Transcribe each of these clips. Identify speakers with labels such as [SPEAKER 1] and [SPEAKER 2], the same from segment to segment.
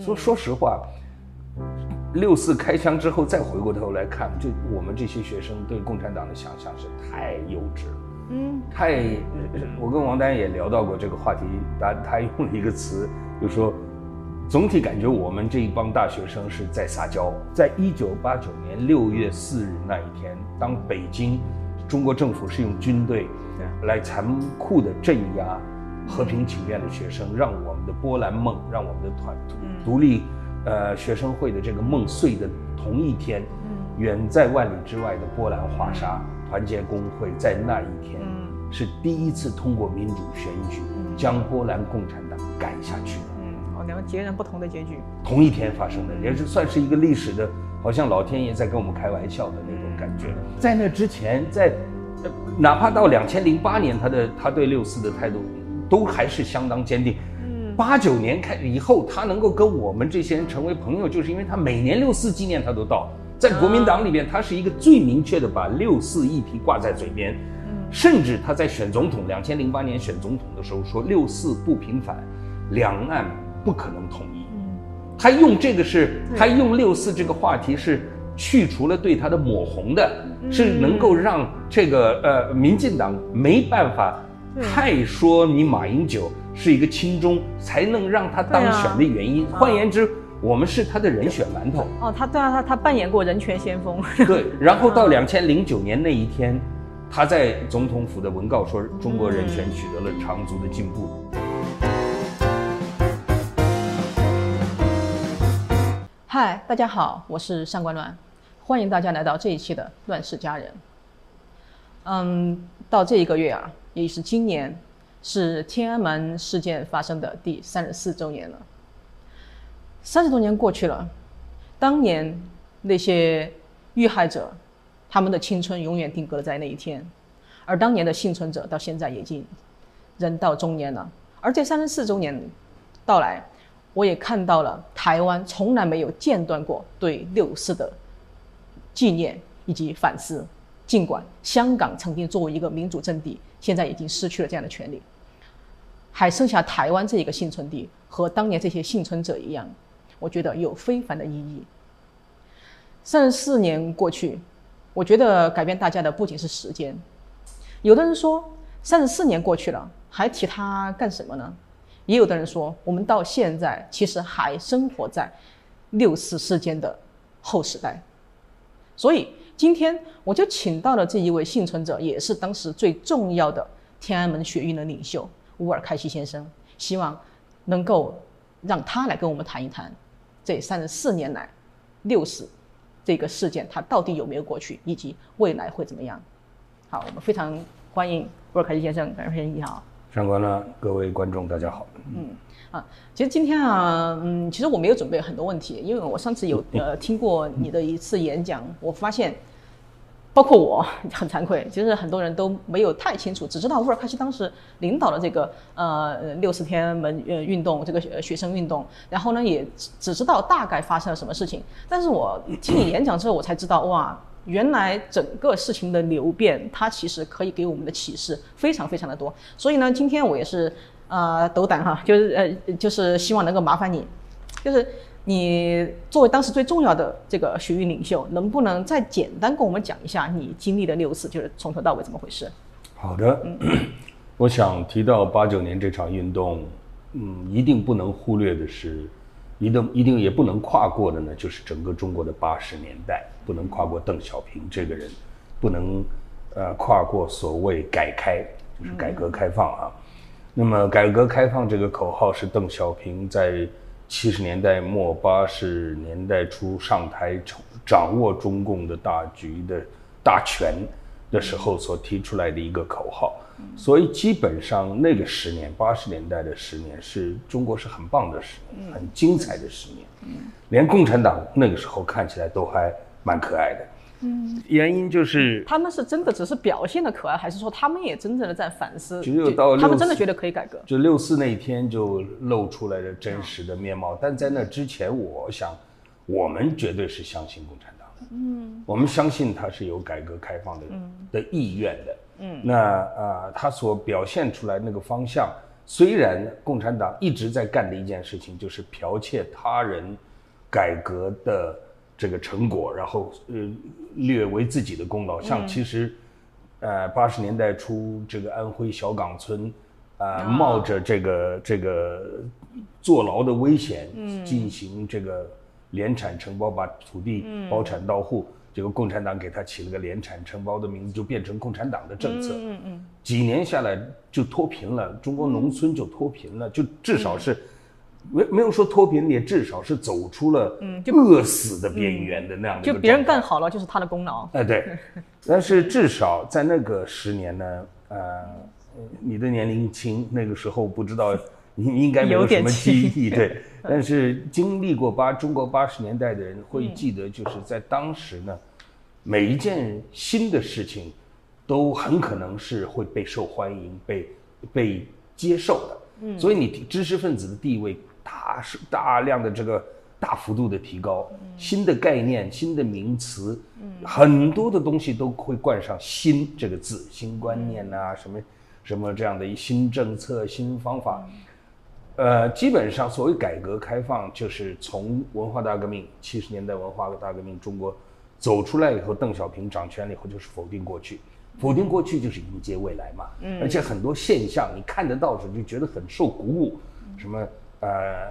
[SPEAKER 1] 说说实话，六四开枪之后再回过头来看，就我们这些学生对共产党的想象是太幼稚了。嗯，太，我跟王丹也聊到过这个话题，他他用了一个词，就说，总体感觉我们这一帮大学生是在撒娇。在一九八九年六月四日那一天，当北京中国政府是用军队来残酷的镇压和平请愿的学生，让我们的波兰梦，让我们的团独立呃学生会的这个梦碎的同一天，远在万里之外的波兰华沙。团结工会在那一天是第一次通过民主选举将波兰共产党赶下去的。
[SPEAKER 2] 两个截然不同的结局，
[SPEAKER 1] 同一天发生的，也是算是一个历史的，好像老天爷在跟我们开玩笑的那种感觉。在那之前，在哪怕到两千零八年，他的他对六四的态度都还是相当坚定。嗯，八九年开以后，他能够跟我们这些人成为朋友，就是因为他每年六四纪念他都到。在国民党里面，他是一个最明确的把六四议题挂在嘴边，甚至他在选总统，两千零八年选总统的时候说六四不平反，两岸不可能统一。他用这个是，他用六四这个话题是去除了对他的抹红的，是能够让这个呃民进党没办法太说你马英九是一个亲中，才能让他当选的原因。换言之。我们是他的人选馒头
[SPEAKER 2] 哦，他对啊，他他扮演过人权先锋。
[SPEAKER 1] 对，然后到两千零九年那一天，他在总统府的文告说，中国人权取得了长足的进步。
[SPEAKER 2] 嗨，大家好，我是上官乱，欢迎大家来到这一期的《乱世佳人》。嗯，到这一个月啊，也是今年，是天安门事件发生的第三十四周年了。三十多年过去了，当年那些遇害者，他们的青春永远定格在那一天，而当年的幸存者到现在已经人到中年了。而这三十四周年到来，我也看到了台湾从来没有间断过对六四的纪念以及反思。尽管香港曾经作为一个民主阵地，现在已经失去了这样的权利，还剩下台湾这一个幸存地，和当年这些幸存者一样。我觉得有非凡的意义。三十四年过去，我觉得改变大家的不仅是时间。有的人说，三十四年过去了，还提它干什么呢？也有的人说，我们到现在其实还生活在六四事件的后时代。所以今天我就请到了这一位幸存者，也是当时最重要的天安门学运的领袖乌尔开西先生，希望能够让他来跟我们谈一谈。这三十四年来，六四这个事件，它到底有没有过去，以及未来会怎么样？好，我们非常欢迎乌尔凯西先生，感谢你好。
[SPEAKER 1] 上官呢，各位观众，大家好。
[SPEAKER 2] 嗯啊，其实今天啊，嗯，其实我没有准备很多问题，因为我上次有呃听过你的一次演讲，我发现。包括我很惭愧，其实很多人都没有太清楚，只知道乌尔开西当时领导了这个呃六十天门呃运动，这个学生运动，然后呢也只知道大概发生了什么事情。但是我听你演讲之后，我才知道哇，原来整个事情的流变，它其实可以给我们的启示非常非常的多。所以呢，今天我也是呃斗胆哈，就是呃就是希望能够麻烦你，就是。你作为当时最重要的这个学运领袖，能不能再简单跟我们讲一下你经历的六次，就是从头到尾怎么回事？
[SPEAKER 1] 好的，我想提到八九年这场运动，嗯，一定不能忽略的是，一定一定也不能跨过的呢，就是整个中国的八十年代，不能跨过邓小平这个人，不能呃跨过所谓改开，就是改革开放啊。那么改革开放这个口号是邓小平在。七十年代末八十年代初上台掌握中共的大局的大权的时候所提出来的一个口号，所以基本上那个十年八十年代的十年是中国是很棒的十年，很精彩的十年，连共产党那个时候看起来都还蛮可爱的。嗯，原因就是
[SPEAKER 2] 他们是真的只是表现的可爱，还是说他们也真正的在反思？
[SPEAKER 1] 只有到
[SPEAKER 2] 他们真的觉得可以改革，
[SPEAKER 1] 就六四那一天就露出来了真实的面貌。但在那之前，我想我们绝对是相信共产党的，嗯，我们相信他是有改革开放的的意愿的，嗯，那啊，他所表现出来那个方向，虽然共产党一直在干的一件事情就是剽窃他人改革的这个成果，然后呃略为自己的功劳，像其实呃八十年代初这个安徽小岗村啊、冒着这个这个坐牢的危险，进行这个联产承包，把土地包产到户。这个共产党给他起了个联产承包的名字，就变成共产党的政策。嗯嗯，几年下来就脱贫了，中国农村就脱贫了，就至少是没没有说脱贫，也至少是走出了饿死的边缘的那样的。
[SPEAKER 2] 就别人干好了，就是他的功劳。
[SPEAKER 1] 哎，对。但是至少在那个十年呢，呃，你的年龄轻，那个时候不知道。应应该没有什么记忆，对。但是经历过八中国八十年代的人会记得，就是在当时呢，每一件新的事情，都很可能是会被受欢迎、被被接受的。嗯。所以你知识分子的地位大是大量的这个大幅度的提高，新的概念、新的名词，很多的东西都会冠上“新”这个字，新观念呐，什么什么这样的一新政策、新方法。呃，基本上所谓改革开放，就是从文化大革命七十年代文化大革命中国走出来以后，邓小平掌权了以后，就是否定过去，否定过去就是迎接未来嘛。嗯。而且很多现象你看得到时就觉得很受鼓舞，什么呃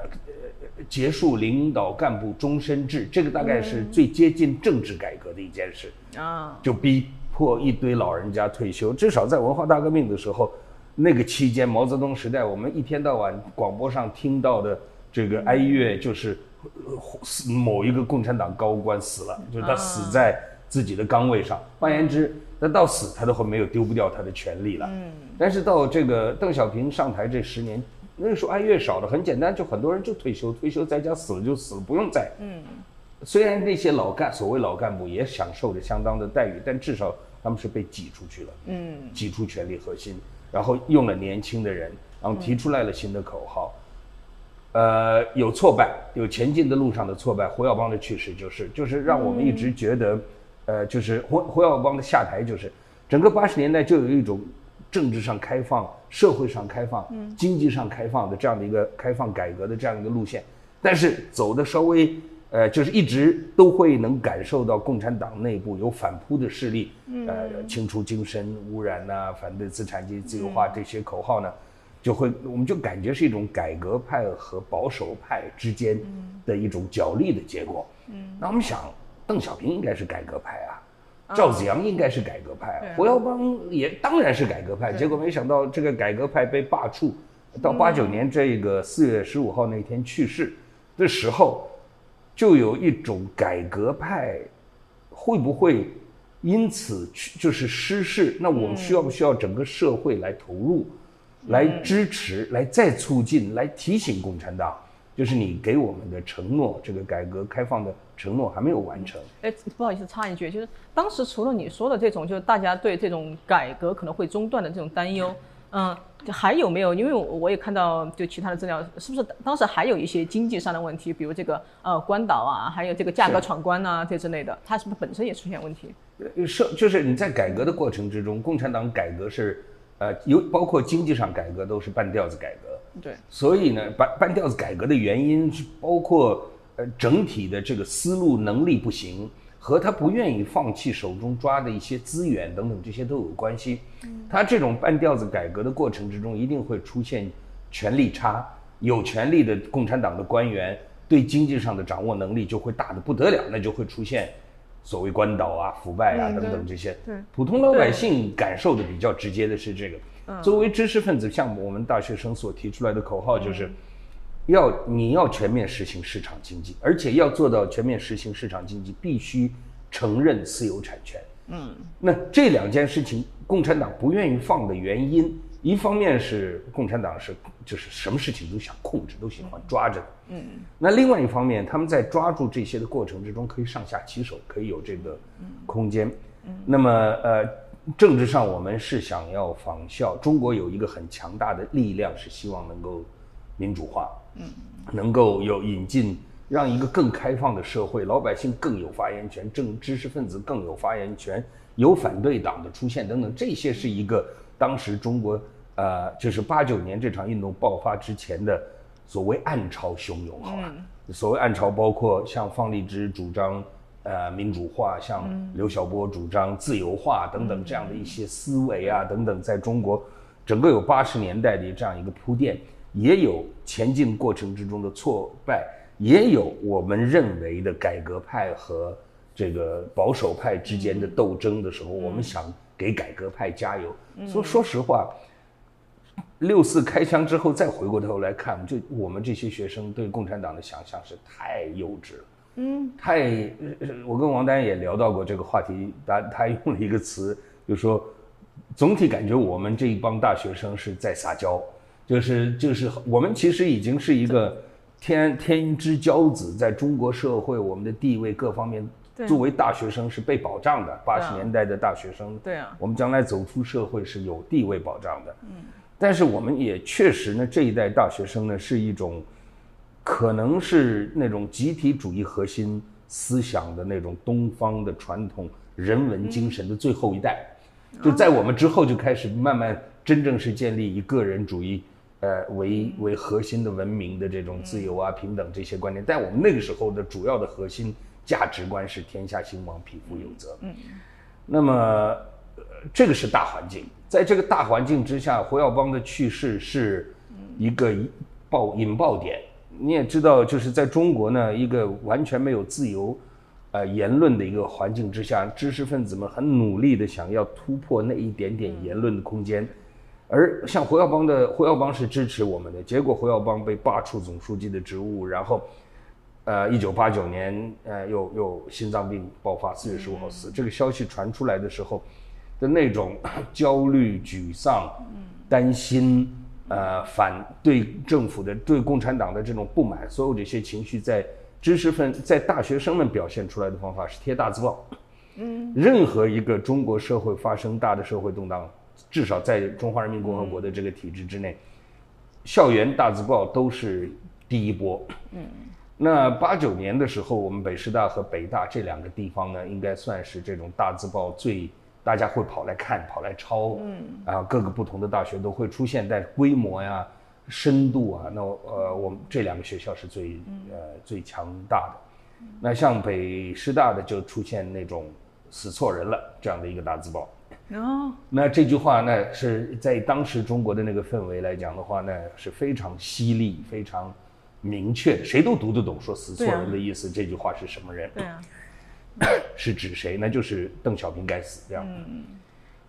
[SPEAKER 1] 结束领导干部终身制，这个大概是最接近政治改革的一件事啊，就逼迫一堆老人家退休，至少在文化大革命的时候。那个期间，毛泽东时代，我们一天到晚广播上听到的这个哀乐，就是死某一个共产党高官死了，就是他死在自己的岗位上。换言之，他到死他都会没有丢不掉他的权利了。嗯。但是到这个邓小平上台这十年，那个时候哀乐少的，很简单，就很多人就退休，退休在家死了就死了，不用再。嗯。虽然那些老干所谓老干部也享受着相当的待遇，但至少他们是被挤出去了。嗯。挤出权力核心。然后用了年轻的人，然后提出来了新的口号，呃，有挫败，有前进的路上的挫败。胡耀邦的去世就是，就是让我们一直觉得，呃，就是胡胡耀邦的下台就是，整个八十年代就有一种政治上开放、社会上开放、经济上开放的这样的一个开放改革的这样一个路线，但是走的稍微。呃，就是一直都会能感受到共产党内部有反扑的势力，呃，清除精神污染呐，反对资产阶级自由化这些口号呢，就会我们就感觉是一种改革派和保守派之间的一种角力的结果。嗯，那我们想，邓小平应该是改革派啊，赵子阳应该是改革派，胡耀邦也当然是改革派，结果没想到这个改革派被罢黜，到八九年这个四月十五号那天去世的时候。就有一种改革派，会不会因此去就是失势？那我们需要不需要整个社会来投入，来支持，来再促进，来提醒共产党，就是你给我们的承诺，这个改革开放的承诺还没有完成。
[SPEAKER 2] 哎，不好意思插一句，就是当时除了你说的这种，就是大家对这种改革可能会中断的这种担忧。嗯，还有没有？因为我也看到就其他的资料，是不是当时还有一些经济上的问题，比如这个呃关岛啊，还有这个价格闯关啊这之类的，它是不是本身也出现问题？
[SPEAKER 1] 是，就是你在改革的过程之中，共产党改革是，呃，有包括经济上改革都是半吊子改革。
[SPEAKER 2] 对。
[SPEAKER 1] 所以呢，半半吊子改革的原因是包括呃整体的这个思路能力不行。和他不愿意放弃手中抓的一些资源等等，这些都有关系。他这种半吊子改革的过程之中，一定会出现权力差，有权力的共产党的官员对经济上的掌握能力就会大的不得了，那就会出现所谓官倒啊、腐败啊等等这些。对普通老百姓感受的比较直接的是这个。作为知识分子，像我们大学生所提出来的口号就是。要你要全面实行市场经济，而且要做到全面实行市场经济，必须承认私有产权。嗯，那这两件事情，共产党不愿意放的原因，一方面是共产党是就是什么事情都想控制，都喜欢抓着。嗯，那另外一方面，他们在抓住这些的过程之中，可以上下其手，可以有这个空间。嗯，那么呃，政治上我们是想要仿效中国有一个很强大的力量，是希望能够民主化。嗯，能够有引进，让一个更开放的社会，老百姓更有发言权，政知识分子更有发言权，有反对党的出现等等，这些是一个当时中国呃，就是八九年这场运动爆发之前的所谓暗潮汹涌，好吧？所谓暗潮，包括像方励之主张呃民主化，像刘晓波主张自由化等等这样的一些思维啊等等，在中国整个有八十年代的这样一个铺垫，也有前进过程之中的挫败，也有我们认为的改革派和这个保守派之间的斗争的时候，我们想给改革派加油。说说实话。六四开枪之后，再回过头来看，就我们这些学生对共产党的想象是太幼稚了，嗯，太……我跟王丹也聊到过这个话题，他他用了一个词，就说总体感觉我们这一帮大学生是在撒娇，就是就是我们其实已经是一个天天之骄子，在中国社会我们的地位各方面，作为大学生是被保障的。八十年代的大学生，
[SPEAKER 2] 对啊，
[SPEAKER 1] 我们将来走出社会是有地位保障的，嗯。但是我们也确实呢，这一代大学生呢是一种，可能是那种集体主义核心思想的那种东方的传统人文精神的最后一代，就在我们之后就开始慢慢真正是建立以个人主义，呃为为核心的文明的这种自由啊平等这些观念。但我们那个时候的主要的核心价值观是天下兴亡，匹夫有责。嗯，那么这个是大环境。在这个大环境之下，胡耀邦的去世是一个爆引爆点。你也知道，就是在中国呢，一个完全没有自由，呃言论的一个环境之下，知识分子们很努力的想要突破那一点点言论的空间。而像胡耀邦的胡耀邦是支持我们的，结果胡耀邦被罢黜总书记的职务，然后，呃，一九八九年，呃，又又心脏病爆发，四月十五号死。这个消息传出来的时候。的那种 焦虑、沮丧、担心，呃，反对政府的、对共产党的这种不满，所有这些情绪，在知识分在大学生们表现出来的方法是贴大字报。嗯，任何一个中国社会发生大的社会动荡，至少在中华人民共和国的这个体制之内，校园大字报都是第一波。嗯，那八九年的时候，我们北师大和北大这两个地方呢，应该算是这种大字报最。大家会跑来看，跑来抄，嗯，啊，各个不同的大学都会出现，但规模呀、深度啊，那呃，我们这两个学校是最呃最强大的。那像北师大的就出现那种死错人了这样的一个大字报。哦，那这句话呢是在当时中国的那个氛围来讲的话，呢是非常犀利、非常明确，谁都读得懂，说死错人的意思，这句话是什么人？
[SPEAKER 2] 对啊。
[SPEAKER 1] 是指谁？那就是邓小平该死这样。嗯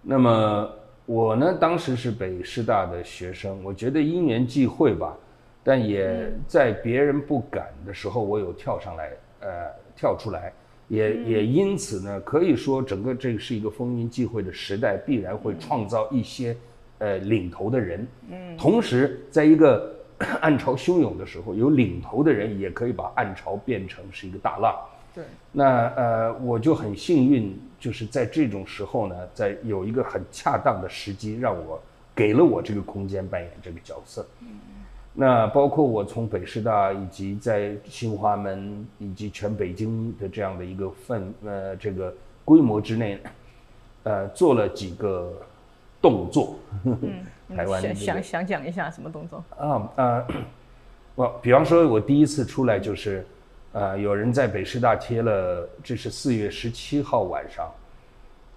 [SPEAKER 1] 那么我呢，当时是北师大的学生，我觉得因缘际会吧，但也在别人不敢的时候，我有跳上来，呃，跳出来，也也因此呢，可以说整个这个是一个风云际会的时代，必然会创造一些呃领头的人。嗯，同时在一个 暗潮汹涌的时候，有领头的人也可以把暗潮变成是一个大浪。
[SPEAKER 2] 对，
[SPEAKER 1] 那呃，我就很幸运，就是在这种时候呢，在有一个很恰当的时机，让我给了我这个空间扮演这个角色。嗯，那包括我从北师大以及在新华门以及全北京的这样的一个份呃这个规模之内，呃，做了几个动作。
[SPEAKER 2] 嗯，台湾想想想讲一下什么动作？啊
[SPEAKER 1] 啊，我比方说，我第一次出来就是。呃，有人在北师大贴了，这是四月十七号晚上，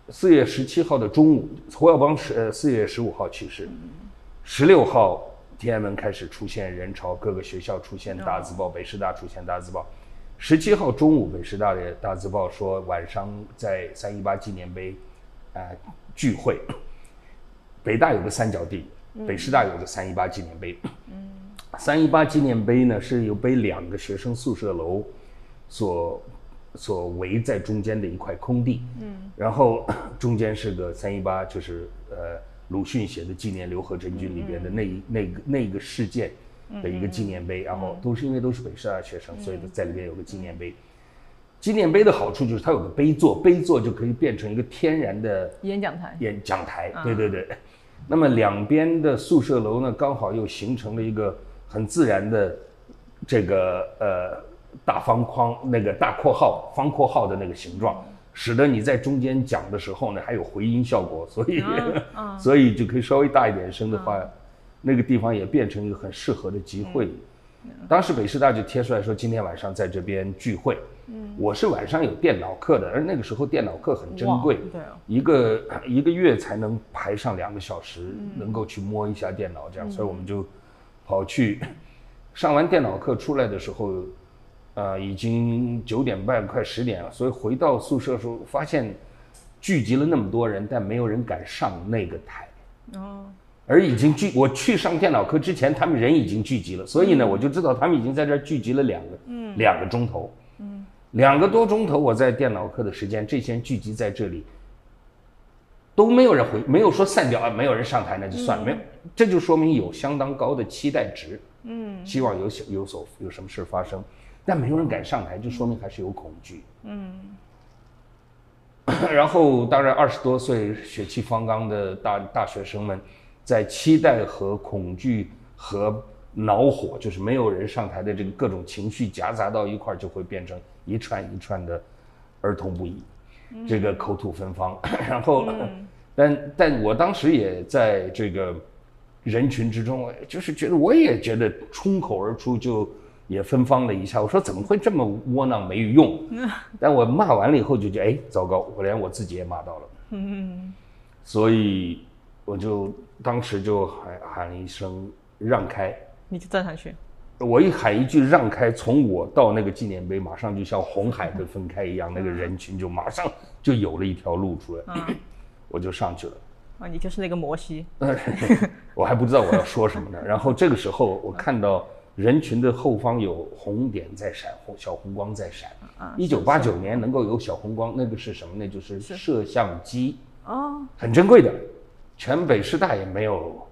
[SPEAKER 1] 四月十七号的中午，胡耀邦是呃四月十五号去世，十六号天安门开始出现人潮，各个学校出现大字报，北师大出现大字报，十七号中午北师大的大字报说晚上在三一八纪念碑，呃聚会，北大有个三角地，北师大有个三一八纪念碑。三一八纪念碑呢，是由被两个学生宿舍楼所所围在中间的一块空地。嗯，然后 中间是个三一八，就是呃鲁迅写的《纪念刘和珍君》里边的那一那个那个事件的一个纪念碑。然后都是因为都是北师大学生，所以在里边有个纪念碑。纪念碑的好处就是它有个碑座，碑座就可以变成一个天然的
[SPEAKER 2] 演讲台。
[SPEAKER 1] 演讲台，对对对。那么两边的宿舍楼呢，刚好又形成了一个。很自然的，这个呃大方框那个大括号方括号的那个形状，使得你在中间讲的时候呢还有回音效果，所以、
[SPEAKER 2] 嗯
[SPEAKER 1] 所以就可以稍微大一点声的话，那个地方也变成一个很适合的集会。当时北师大就贴出来说今天晚上在这边聚会。我是晚上有电脑课的，而那个时候电脑课很珍贵，
[SPEAKER 2] 对哦。
[SPEAKER 1] 一个一个月才能排上两个小时，能够去摸一下电脑，这样，所以我们就跑去上完电脑课出来的时候，呃，已经九点半快十点了，所以回到宿舍的时候发现聚集了那么多人，但没有人敢上那个台。
[SPEAKER 2] 哦，
[SPEAKER 1] 而已经聚，我去上电脑课之前，他们人已经聚集了，所以呢，我就知道他们已经在这儿聚集了两个，两个钟头，两个多钟头，我在电脑课的时间，这些人聚集在这里，都没有人回，没有说散掉啊，没有人上台那就算了，没有，这就说明有相当高的期待值，嗯，希望有小有所有什么事发生，但没有人敢上台，就说明还是有恐惧，嗯。然后，当然，二十多岁血气方刚的大大学生们，在期待和恐惧和恼火，就是没有人上台的这个各种情绪夹杂到一块儿，就会变成一串一串的儿童不宜，这个口吐芬芳。然后，但但我当时也在这个人群之中，就是觉得我也觉得冲口而出就也芬芳了一下。我说怎么会这么窝囊没用？但我骂完了以后就觉得，哎，糟糕，我连我自己也骂到了。嗯所以我就当时就喊喊了一声让开。
[SPEAKER 2] 你就站上去，
[SPEAKER 1] 我一喊一句让开，从我到那个纪念碑，马上就像红海的分开一样，那个人群就马上就有了一条路出来，我就上去了。
[SPEAKER 2] 啊，你就是那个摩西，
[SPEAKER 1] 我还不知道我要说什么呢。然后这个时候，我看到人群的后方有红点在闪，红小红光在闪。一九八九年能够有小红光，那个是什么呢？就是摄像机，
[SPEAKER 2] 哦，
[SPEAKER 1] 很珍贵的，全北师大也没有，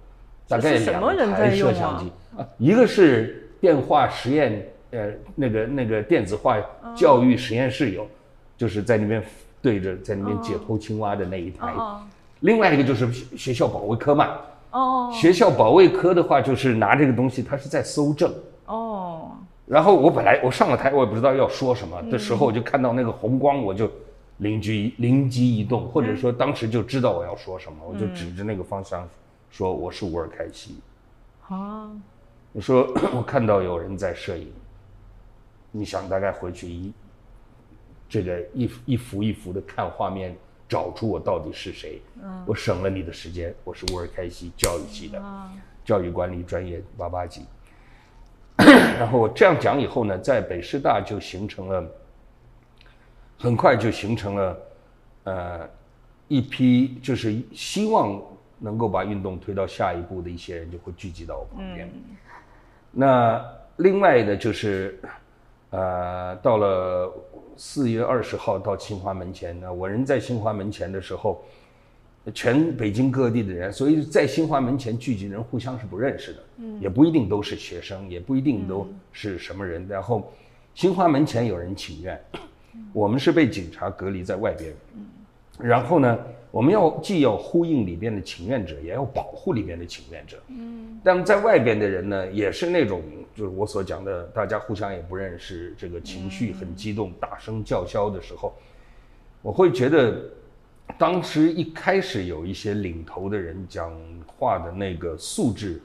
[SPEAKER 1] 大概
[SPEAKER 2] 是什么人
[SPEAKER 1] 两台摄像机。啊，一个是电话实验，呃，那个那个电子化教育实验室有，就是在那边对着在那边解剖青蛙的那一台。
[SPEAKER 2] 哦
[SPEAKER 1] 另外一个就是学学校保卫科嘛，
[SPEAKER 2] 哦
[SPEAKER 1] 学校保卫科的话就是拿这个东西，它是在搜证。
[SPEAKER 2] 哦，
[SPEAKER 1] 然后我本来我上了台，我也不知道要说什么的时候，我就看到那个红光，我就灵机灵机一动，或者说当时就知道我要说什么，我就指着那个方向说我是乌尔开西。
[SPEAKER 2] 啊，
[SPEAKER 1] 我说 我看到有人在摄影，你想大概回去一这个一一幅一幅的看画面，找出我到底是谁。我省了你的时间，我是乌尔开西教育系的，教育管理专业八八级。然后我这样讲以后呢，在北师大就形成了，很快就形成了，呃，一批就是希望能够把运动推到下一步的一些人就会聚集到我旁边。那另外的就是，呃，到了四月二十号到清华门前呢，我人在清华门前的时候，全北京各地的人，所以在清华门前聚集的人互相是不认识的，也不一定都是学生，也不一定都是什么人。然后，新华门前有人请愿，我们是被警察隔离在外边。然后呢，我们要既要呼应里边的请愿者，也要保护里边的请愿者。嗯，但在外边的人呢，也是那种就是我所讲的，大家互相也不认识，这个情绪很激动，大声叫嚣的时候，我会觉得，当时一开始有一些领头的人讲话的那个素质，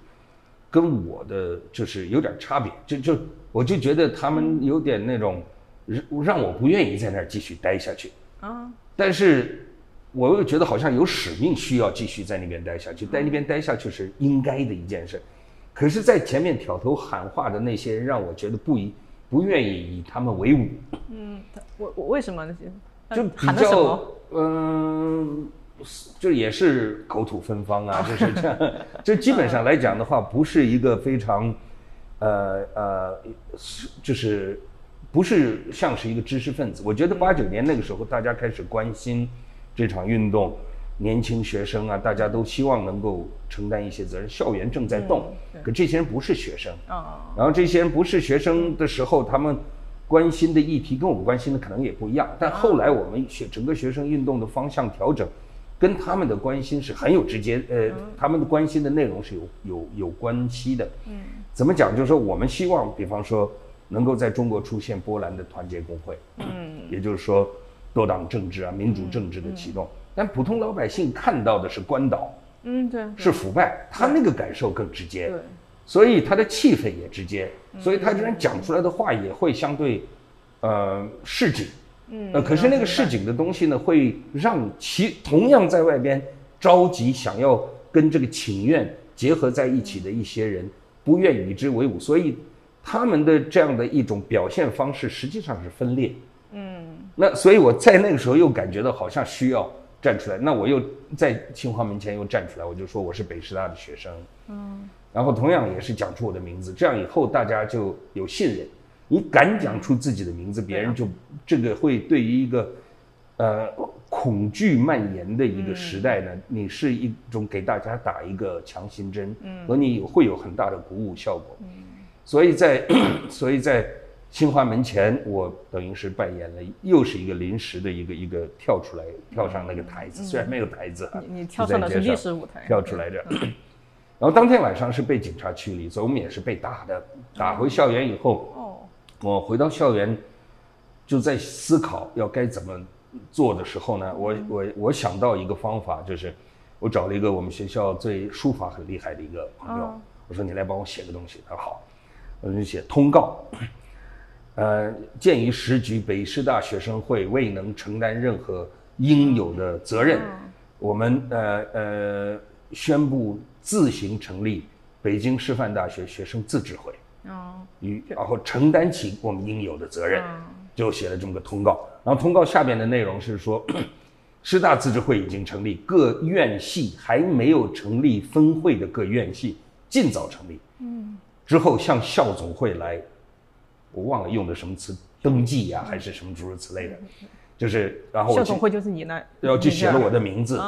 [SPEAKER 1] 跟我的就是有点差别，就就我就觉得他们有点那种让让我不愿意在那儿继续待下去。
[SPEAKER 2] 啊，
[SPEAKER 1] 但是我又觉得好像有使命需要继续在那边待下去，在那边待下去是应该的一件事。可是，在前面挑头喊话的那些人，让我觉得不以不愿意以他们为伍，
[SPEAKER 2] 嗯，他我我为什么呢？
[SPEAKER 1] 就比较
[SPEAKER 2] 么？
[SPEAKER 1] 嗯、就也是口吐芬芳啊，就是这样。就基本上来讲的话，不是一个非常，呃呃，是就是不是像是一个知识分子。我觉得八九年那个时候，大家开始关心这场运动，年轻学生啊，大家都希望能够承担一些责任。校园正在动，
[SPEAKER 2] 对
[SPEAKER 1] 可这些人不是学生。
[SPEAKER 2] 啊，
[SPEAKER 1] 然后这些人不是学生的时候，他们关心的议题跟我们关心的可能也不一样。但后来我们学整个学生运动的方向调整，跟他们的关心是很有直接，呃，他们的关心的内容是有有有关系的。嗯，怎么讲？就是说我们希望，比方说能够在中国出现波兰的团结工会。嗯，也就是说。多党政治啊、民主政治的启动。但普通老百姓看到的是官倒，
[SPEAKER 2] 嗯，对，
[SPEAKER 1] 是腐败，他那个感受更直接，
[SPEAKER 2] 对，
[SPEAKER 1] 所以他的气氛也直接，所以他这人讲出来的话也会相对，呃，市井。
[SPEAKER 2] 嗯，
[SPEAKER 1] 呃，可是那个市井的东西呢，会让其同样在外边着急想要跟这个请愿结合在一起的一些人，不愿与之为伍，所以他们的这样的一种表现方式实际上是分裂。
[SPEAKER 2] 嗯，
[SPEAKER 1] 那所以我在那个时候又感觉到好像需要站出来，那我又在清华门前又站出来，我就说我是北师大的学生。嗯，然后同样也是讲出我的名字，这样以后大家就有信任。你敢讲出自己的名字，别人就这个会对于一个，呃，恐惧蔓延的一个时代呢，你是一种给大家打一个强心针，嗯和你会有很大的鼓舞效果。嗯所以在 所以在清华门前，我等于是扮演了又是一个临时的一个一个跳出来跳上那个台子，虽然没有台子啊，
[SPEAKER 2] 你你跳上的是历史舞台，
[SPEAKER 1] 跳出来的。然后当天晚上是被警察驱离，所以我们也是被打的，打回校园以后。
[SPEAKER 2] 哦。
[SPEAKER 1] 我回到校园，就在思考要该怎么做的时候呢，我我我想到一个方法，就是我找了一个我们学校最书法很厉害的一个朋友，我说你来帮我写个东西，他说好，我就写通告。呃，鉴于时局，北师大学生会未能承担任何应有的责任，我们呃呃宣布自行成立北京师范大学学生自治会。哦，与然后承担起我们应有的责任，就写了这么个通告。然后通告下边的内容是说，师大自治会已经成立，各院系还没有成立分会的各院系尽早成立。嗯，之后向校总会来，我忘了用的什么词，登记呀还是什么诸如此类的，就是然后
[SPEAKER 2] 校总会就是你那，
[SPEAKER 1] 然后就写了我的名字，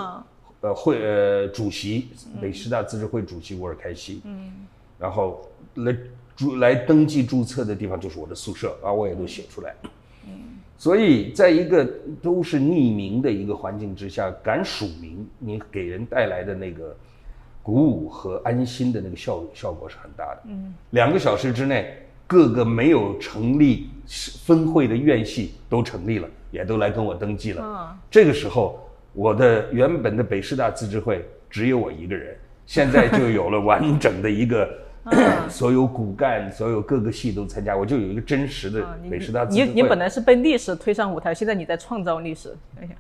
[SPEAKER 1] 呃会呃主席北师大自治会主席沃尔开西，嗯，然后来。注来登记注册的地方就是我的宿舍，啊，我也都写出来。嗯，所以在一个都是匿名的一个环境之下，敢署名，你给人带来的那个鼓舞和安心的那个效效果是很大的。嗯，两个小时之内，各个没有成立分会的院系都成立了，也都来跟我登记了。嗯，这个时候，我的原本的北师大自治会只有我一个人，现在就有了完整的一个。所有骨干，所有各个系都参加，我就有一个真实的北师大自治
[SPEAKER 2] 会。你你本来是被历史推上舞台，现在你在创造历史。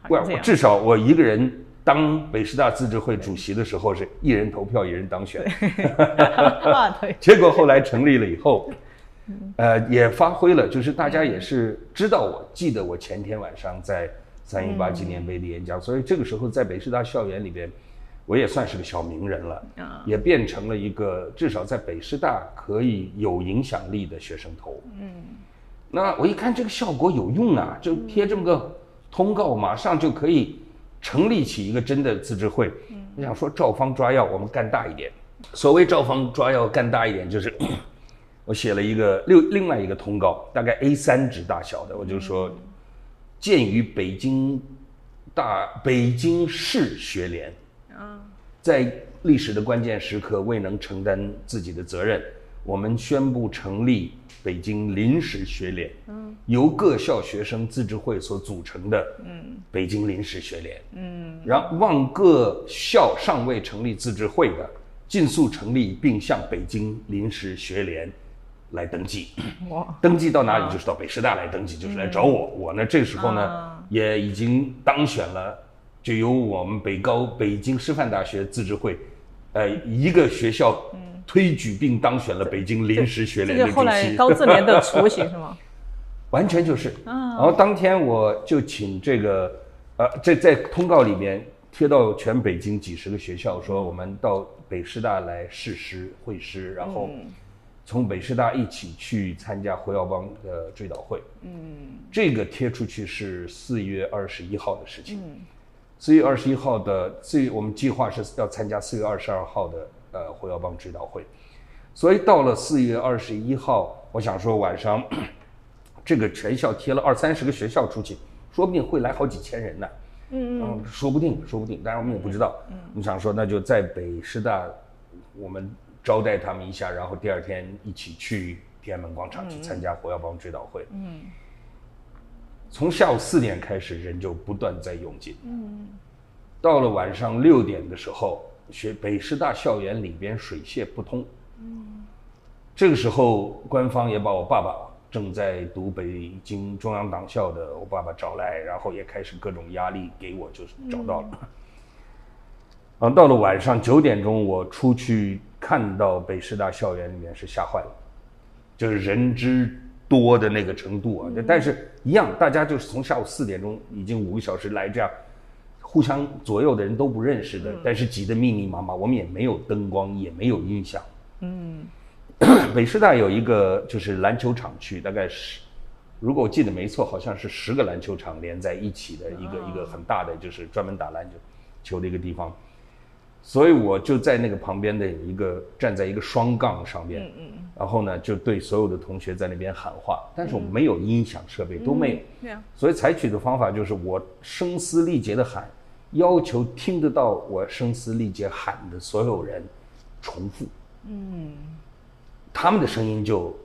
[SPEAKER 1] 我至少我一个人当北师大自治会主席的时候，是一人投票一人当选。
[SPEAKER 2] 对。
[SPEAKER 1] 结果后来成立了以后，呃，也发挥了，就是大家也是知道，我记得我前天晚上在三一八纪念碑的演讲，所以这个时候在北师大校园里边。我也算是个小名人了，也变成了一个至少在北师大可以有影响力的学生头。嗯，那我一看这个效果有用啊，就贴这么个通告，马上就可以成立起一个真的自治会。我想说，照方抓药，我们干大一点。所谓照方抓药干大一点，就是我写了一个另另外一个通告，大概 A 三纸大小的，我就说，鉴于北京大北京市学联。在历史的关键时刻未能承担自己的责任，我们宣布成立北京临时学联，嗯，由各校学生自治会所组成的，嗯，北京临时学联，嗯，让望各校尚未成立自治会的，尽速成立，并向北京临时学联来登记。哇，登记到哪里就是到北师大来登记，就是来找我。我呢，这时候呢也已经当选了。就由我们北高北京师范大学自治会，呃，一个学校推举并当选了北京临时学联的主席。
[SPEAKER 2] 后来高自联的雏形是吗？
[SPEAKER 1] 完全就是。然后当天我就请这个，呃，在在通告里面贴到全北京几十个学校，说我们到北师大来试师会师，然后从北师大一起去参加胡耀邦的追悼会。嗯，这个贴出去是四月二十一号的事情。嗯。四月二十一号的，四月我们计划是要参加四月二十二号的呃胡耀邦追悼会，所以到了四月二十一号，我想说晚上，这个全校贴了二三十个学校出去，说不定会来好几千人呢。嗯嗯，说不定，说不定，当然我们也不知道。嗯，你想说那就在北师大，我们招待他们一下，然后第二天一起去天安门广场去参加胡耀邦追悼会。嗯。从下午四点开始，人就不断在涌进。嗯，到了晚上六点的时候，学北师大校园里边水泄不通。嗯，这个时候官方也把我爸爸正在读北京中央党校的我爸爸找来，然后也开始各种压力给我，就是找到了。然后到了晚上九点钟，我出去看到北师大校园里面是吓坏了，就是人之多的那个程度啊。但是一样，大家就是从下午四点钟已经五个小时来这样，互相左右的人都不认识的，但是挤得密密麻麻。我们也没有灯光，也没有音响。嗯，北师大有一个就是篮球场区，大概是，如果我记得没错，好像是十个篮球场连在一起的一个一个很大的，就是专门打篮球球的一个地方。所以我就在那个旁边的一个站在一个双杠上面，嗯嗯。然后呢就对所有的同学在那边喊话，但是我没有音响设备都没有，所以采取的方法就是我声嘶力竭的喊，要求听得到我声嘶力竭喊的所有人重复，嗯，他们的声音就，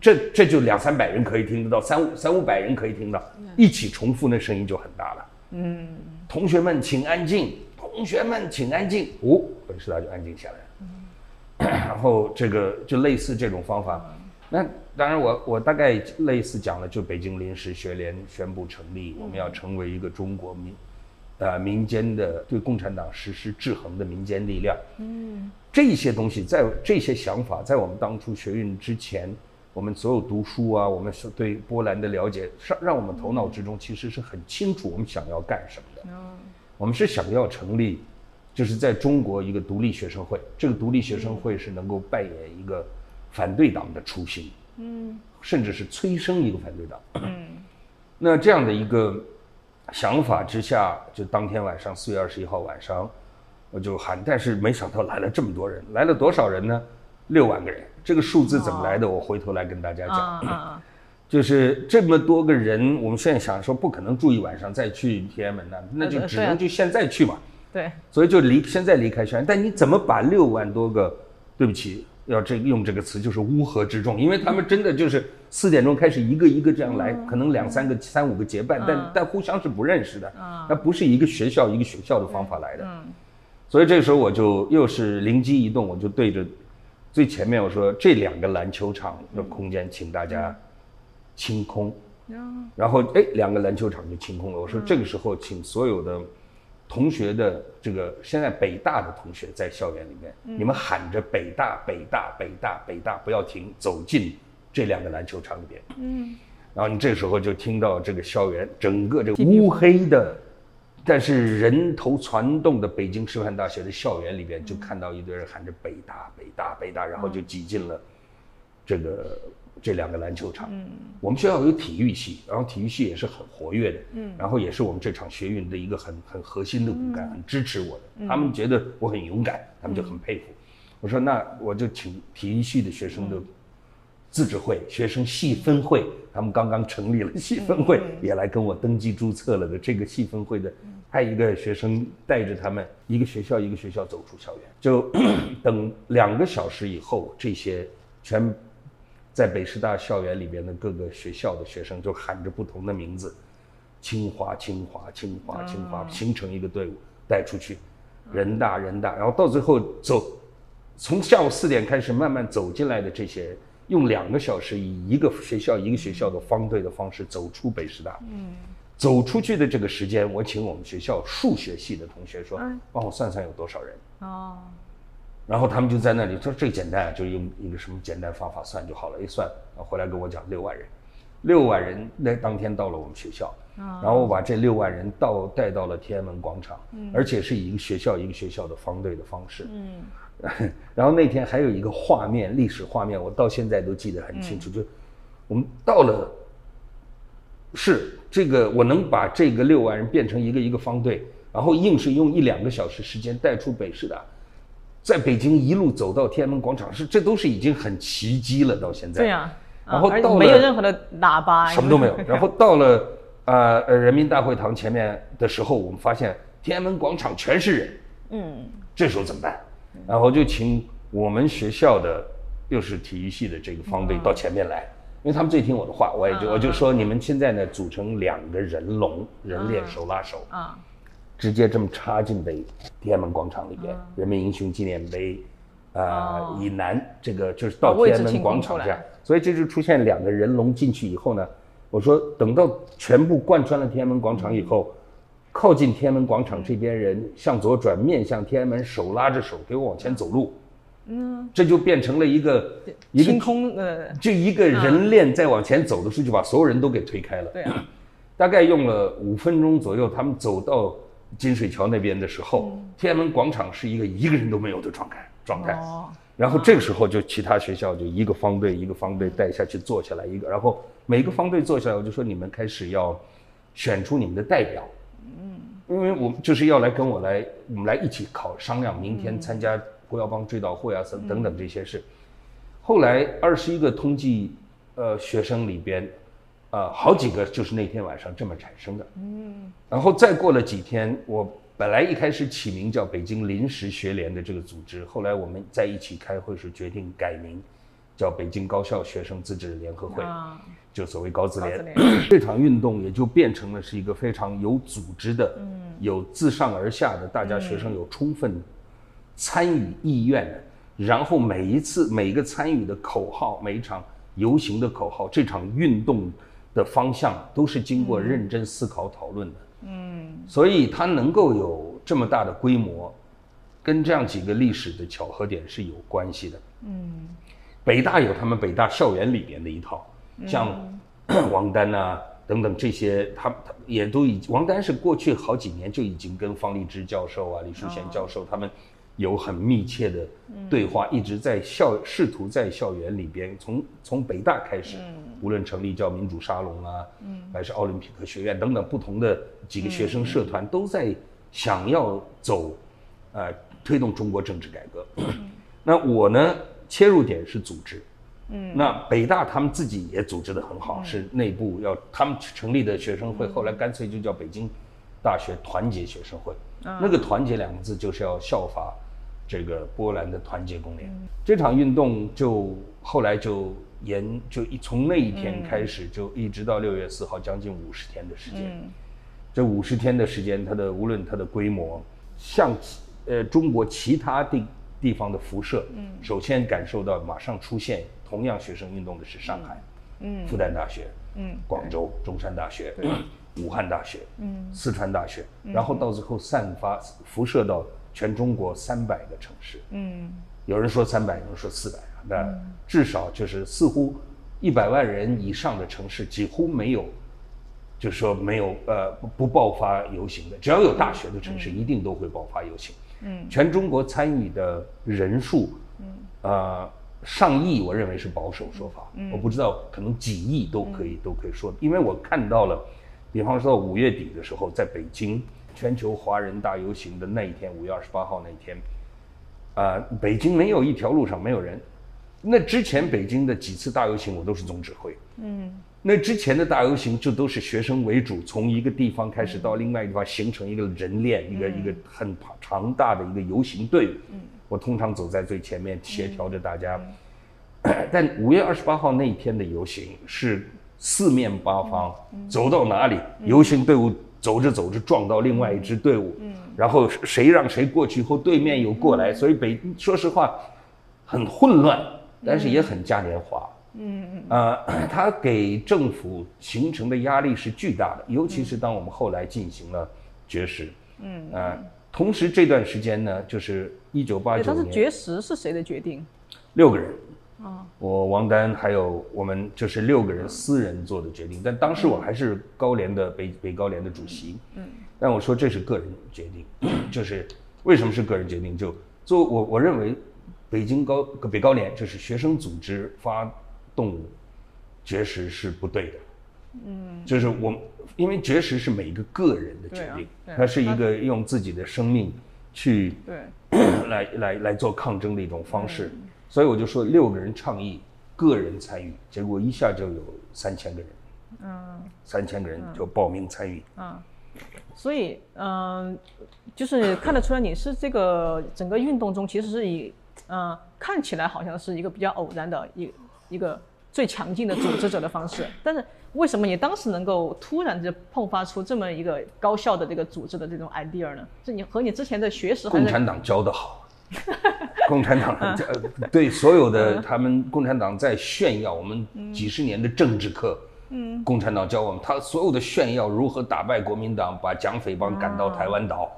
[SPEAKER 1] 这这就两三百人可以听得到，三五三五百人可以听到，一起重复那声音就很大了，嗯，同学们请安静。同学们，请安静。哦，北师大就安静下来。然后这个就类似这种方法。那当然，我我大概类似讲了，就北京临时学联宣布成立，我们要成为一个中国民，呃民间的对共产党实施制衡的民间力量。嗯，这些东西在这些想法在我们当初学运之前，我们所有读书啊，我们是对波兰的了解，让让我们头脑之中其实是很清楚我们想要干什么的。我们是想要成立，就是在中国一个独立学生会。这个独立学生会是能够扮演一个反对党的雏形，嗯，甚至是催生一个反对党。嗯，那这样的一个想法之下，就当天晚上四月二十一号晚上，我就喊，但是没想到来了这么多人，来了多少人呢？六万个人。这个数字怎么来的？我回头来跟大家讲。就是这么多个人，我们现在想说不可能住一晚上再去天安门那那就只能就现在去嘛。
[SPEAKER 2] 对，
[SPEAKER 1] 所以就离现在离开西安。但你怎么把六万多个，对不起，要这用这个词就是乌合之众，因为他们真的就是四点钟开始一个一个这样来，可能两三个、三五个结伴，但但互相是不认识的。那不是一个学校一个学校的方法来的。所以这个时候我就又是灵机一动，我就对着最前面我说这两个篮球场的空间，请大家。清空，然后哎，两个篮球场就清空了。我说这个时候，请所有的同学的这个现在北大的同学在校园里面，你们喊着北大北大北大北大，不要停，走进这两个篮球场里边。嗯，然后你这时候就听到这个校园整个这个乌黑的，但是人头攒动的北京师范大学的校园里边，就看到一堆人喊着北大北大北大，然后就挤进了这个。这两个篮球场，嗯，我们学校有体育系，然后体育系也是很活跃的，嗯，然后也是我们这场学运的一个很很核心的骨干，很支持我的。他们觉得我很勇敢，他们就很佩服。我说那我就请体育系的学生的自治会、学生系分会，他们刚刚成立了系分会，也来跟我登记注册了的这个系分会的，派一个学生带着他们一个学校一个学校走出校园，就 等两个小时以后，这些全。在北师大校园里边的各个学校的学生就喊着不同的名字，清华，清华，清华，清华，形成一个队伍带出去，人大，人大，然后到最后走，从下午四点开始慢慢走进来的这些，用两个小时以一个学校一个学校的方队的方式走出北师大。嗯，走出去的这个时间，我请我们学校数学系的同学说，帮我算算有多少人。哦。然后他们就在那里说：“这简单，就用一个什么简单方法算就好了。”一算，然后回来跟我讲六万人，六万人那当天到了我们学校，然后我把这六万人到带到了天安门广场，而且是以一个学校一个学校的方队的方式。嗯，然后那天还有一个画面，历史画面，我到现在都记得很清楚。就我们到了，是这个我能把这个六万人变成一个一个方队，然后硬是用一两个小时时间带出北师大。在北京一路走到天安门广场，是这都是已经很奇迹了。到现在，
[SPEAKER 2] 对呀，然后到没有任何的喇叭，
[SPEAKER 1] 什么都没有。然后到了呃呃人民大会堂前面的时候，我们发现天安门广场全是人。嗯，这时候怎么办？然后就请我们学校的又是体育系的这个方队到前面来，因为他们最听我的话，我也就我就说你们现在呢组成两个人龙，人链手拉手，
[SPEAKER 2] 啊，
[SPEAKER 1] 直接这么插进北天安门广场里边，人民英雄纪念碑，呃，以南这个就是到天安门广场这样，所以这就出现两个人龙进去以后呢，我说等到全部贯穿了天安门广场以后，靠近天安门广场这边人向左转，面向天安门，手拉着手给我往前走路，嗯，这就变成了一个一个
[SPEAKER 2] 清空呃，
[SPEAKER 1] 就一个人链在往前走的时候，就把所有人都给推开了。
[SPEAKER 2] 对啊，
[SPEAKER 1] 大概用了五分钟左右，他们走到金水桥那边的时候，天安门广场是一个一个人都没有的状态状态。
[SPEAKER 2] 哦，
[SPEAKER 1] 然后这个时候就其他学校就一个方队一个方队带下去坐下来一个，然后每个方队坐下来，我就说你们开始要选出你们的代表，嗯，因为我们就是要来跟我来，我们来一起考商量明天参加胡耀邦追悼会啊等等等这些事。后来二十一个通济呃学生里边，呃好几个就是那天晚上这么产生的，嗯，然后再过了几天，我本来一开始起名叫北京临时学联的这个组织，后来我们在一起开会时决定改名，叫北京高校学生自治联合会，
[SPEAKER 2] 啊，
[SPEAKER 1] 就所谓高自联。
[SPEAKER 2] 高自联。
[SPEAKER 1] 这场运动也就变成了是一个非常有组织的，有自上而下的，大家学生有充分参与意愿的，然后每一次每一个参与的口号，每一场游行的口号，这场运动的方向都是经过认真思考讨论的。嗯，所以它能够有这么大的规模，跟这样几个历史的巧合点是有关系的。嗯，北大有他们北大校园里边的一套，像。王丹啊等等这些，他他也都已王丹是过去好几年就已经跟方励之教授啊、李淑贤教授他们有很密切的对话，一直在校试图在校园里边，从从北大开始，无论成立叫民主沙龙啊，还是奥林匹克学院等等不同的几个学生社团，都在想要走，呃，推动中国政治改革。那我呢，切入点是组织。嗯，那北大他们自己也组织的很好，是内部要他们成立的学生会，后来干脆就叫北京大学团结学生会。那个“团结”两个字就是要效法这个波兰的团结工联。这场运动就后来就延就一从那一天开始，就一直到六月四号，将近五十天的时间。这五十天的时间，它的无论它的规模，像呃中国其他地地方的辐射，嗯，首先感受到马上出现同样学生运动的是上海，嗯，复旦大学，嗯，广州中山大学，武汉大学，嗯，四川大学，然后到最后散发辐射到全中国三百个城市，嗯，有人说三百，有人说四百，那至少就是似乎一百万人以上的城市几乎没有。就是说没有呃不不爆发游行的，只要有大学的城市，一定都会爆发游行。嗯，全中国参与的人数，嗯，呃上亿，我认为是保守说法。嗯，我不知道，可能几亿都可以都可以说，因为我看到了，比方说五月底的时候，在北京全球华人大游行的那一天，五月二十八号那一天，啊，北京没有一条路上没有人。那之前北京的几次大游行，我都是总指挥。嗯。那之前的大游行就都是学生为主，从一个地方开始到另外一个地方，形成一个人链，一个一个很庞大的一个游行队伍。嗯我通常走在最前面，协调着大家。但五月二十八号那一天的游行是四面八方，走到哪里，游行队伍走着走着撞到另外一支队伍，嗯。然后谁让谁过去后，对面又过来，所以北说实话很混乱，但是也很嘉年华。嗯嗯，呃，它给政府形成的压力是巨大的，尤其是当我们后来进行了绝食，嗯，呃，同时这段时间呢，就是一九八九年，
[SPEAKER 2] 当时绝食是谁的决定？
[SPEAKER 1] 六个人，啊，我王丹还有我们就是六个人私人做的决定，但当时我还是高联的北北高联的主席，嗯，但我说这是个人决定，就是为什么是个人决定？就做我我认为北京高北高联就是学生组织发。动绝食是不对的，嗯，就是我，因为绝食是每一个个人的决定，它是一个用自己的生命去
[SPEAKER 2] 对。
[SPEAKER 1] 来来来做抗争的一种方式，所以我就说六个人倡议，个人参与，结果一下就有三千个人，嗯，三千个人就报名参与，
[SPEAKER 2] 嗯，所以嗯，就是看得出来你是这个整个运动中其实是以嗯看起来好像是一个比较偶然的一一个。最强劲的组织者的方式。但是为什么你当时能够突然就迸发出这么一个高效的这个组织的这种 idea 呢？是你和你之前的学识？
[SPEAKER 1] 共产党教的好，共产党呃对所有的他们共产党在炫耀我们几十年的政治课。嗯，共产党教我们，他所有的炫耀如何打败国民党，把蒋匪帮赶到台湾岛，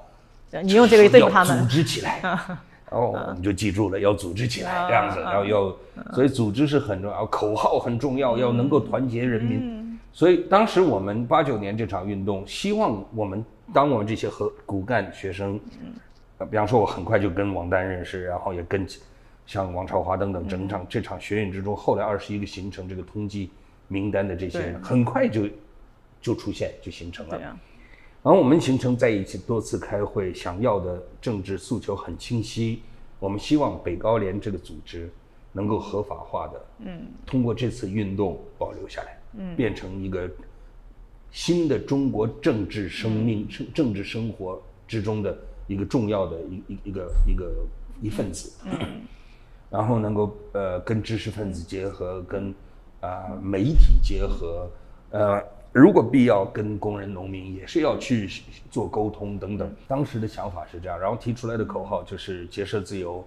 [SPEAKER 2] 你用这个对付他们，
[SPEAKER 1] 组织起来。哦，我们就记住了，要组织起来这样子，然后要，所以组织是很重要，口号很重要，要能够团结人民。所以当时我们八九年这场运动，希望我们当我们这些和骨干学生，比方说我很快就跟王丹认识，然后也跟像王朝华等等整场这场学运之中，后来二十一个形成这个通缉名单的这些人，很快就就出现就形成了。然后我们形成在一起多次开会，想要的政治诉求很清晰。我们希望北高联这个组织能够合法化的，嗯，通过这次运动保留下来，嗯，变成一个新的中国政治生命、政政治生活之中的一个重要的一一一个一个一份子。然后能够呃跟知识分子结合，跟啊媒体结合，呃。如果必要，跟工人、农民也是要去做沟通等等。当时的想法是这样，然后提出来的口号就是结社自由、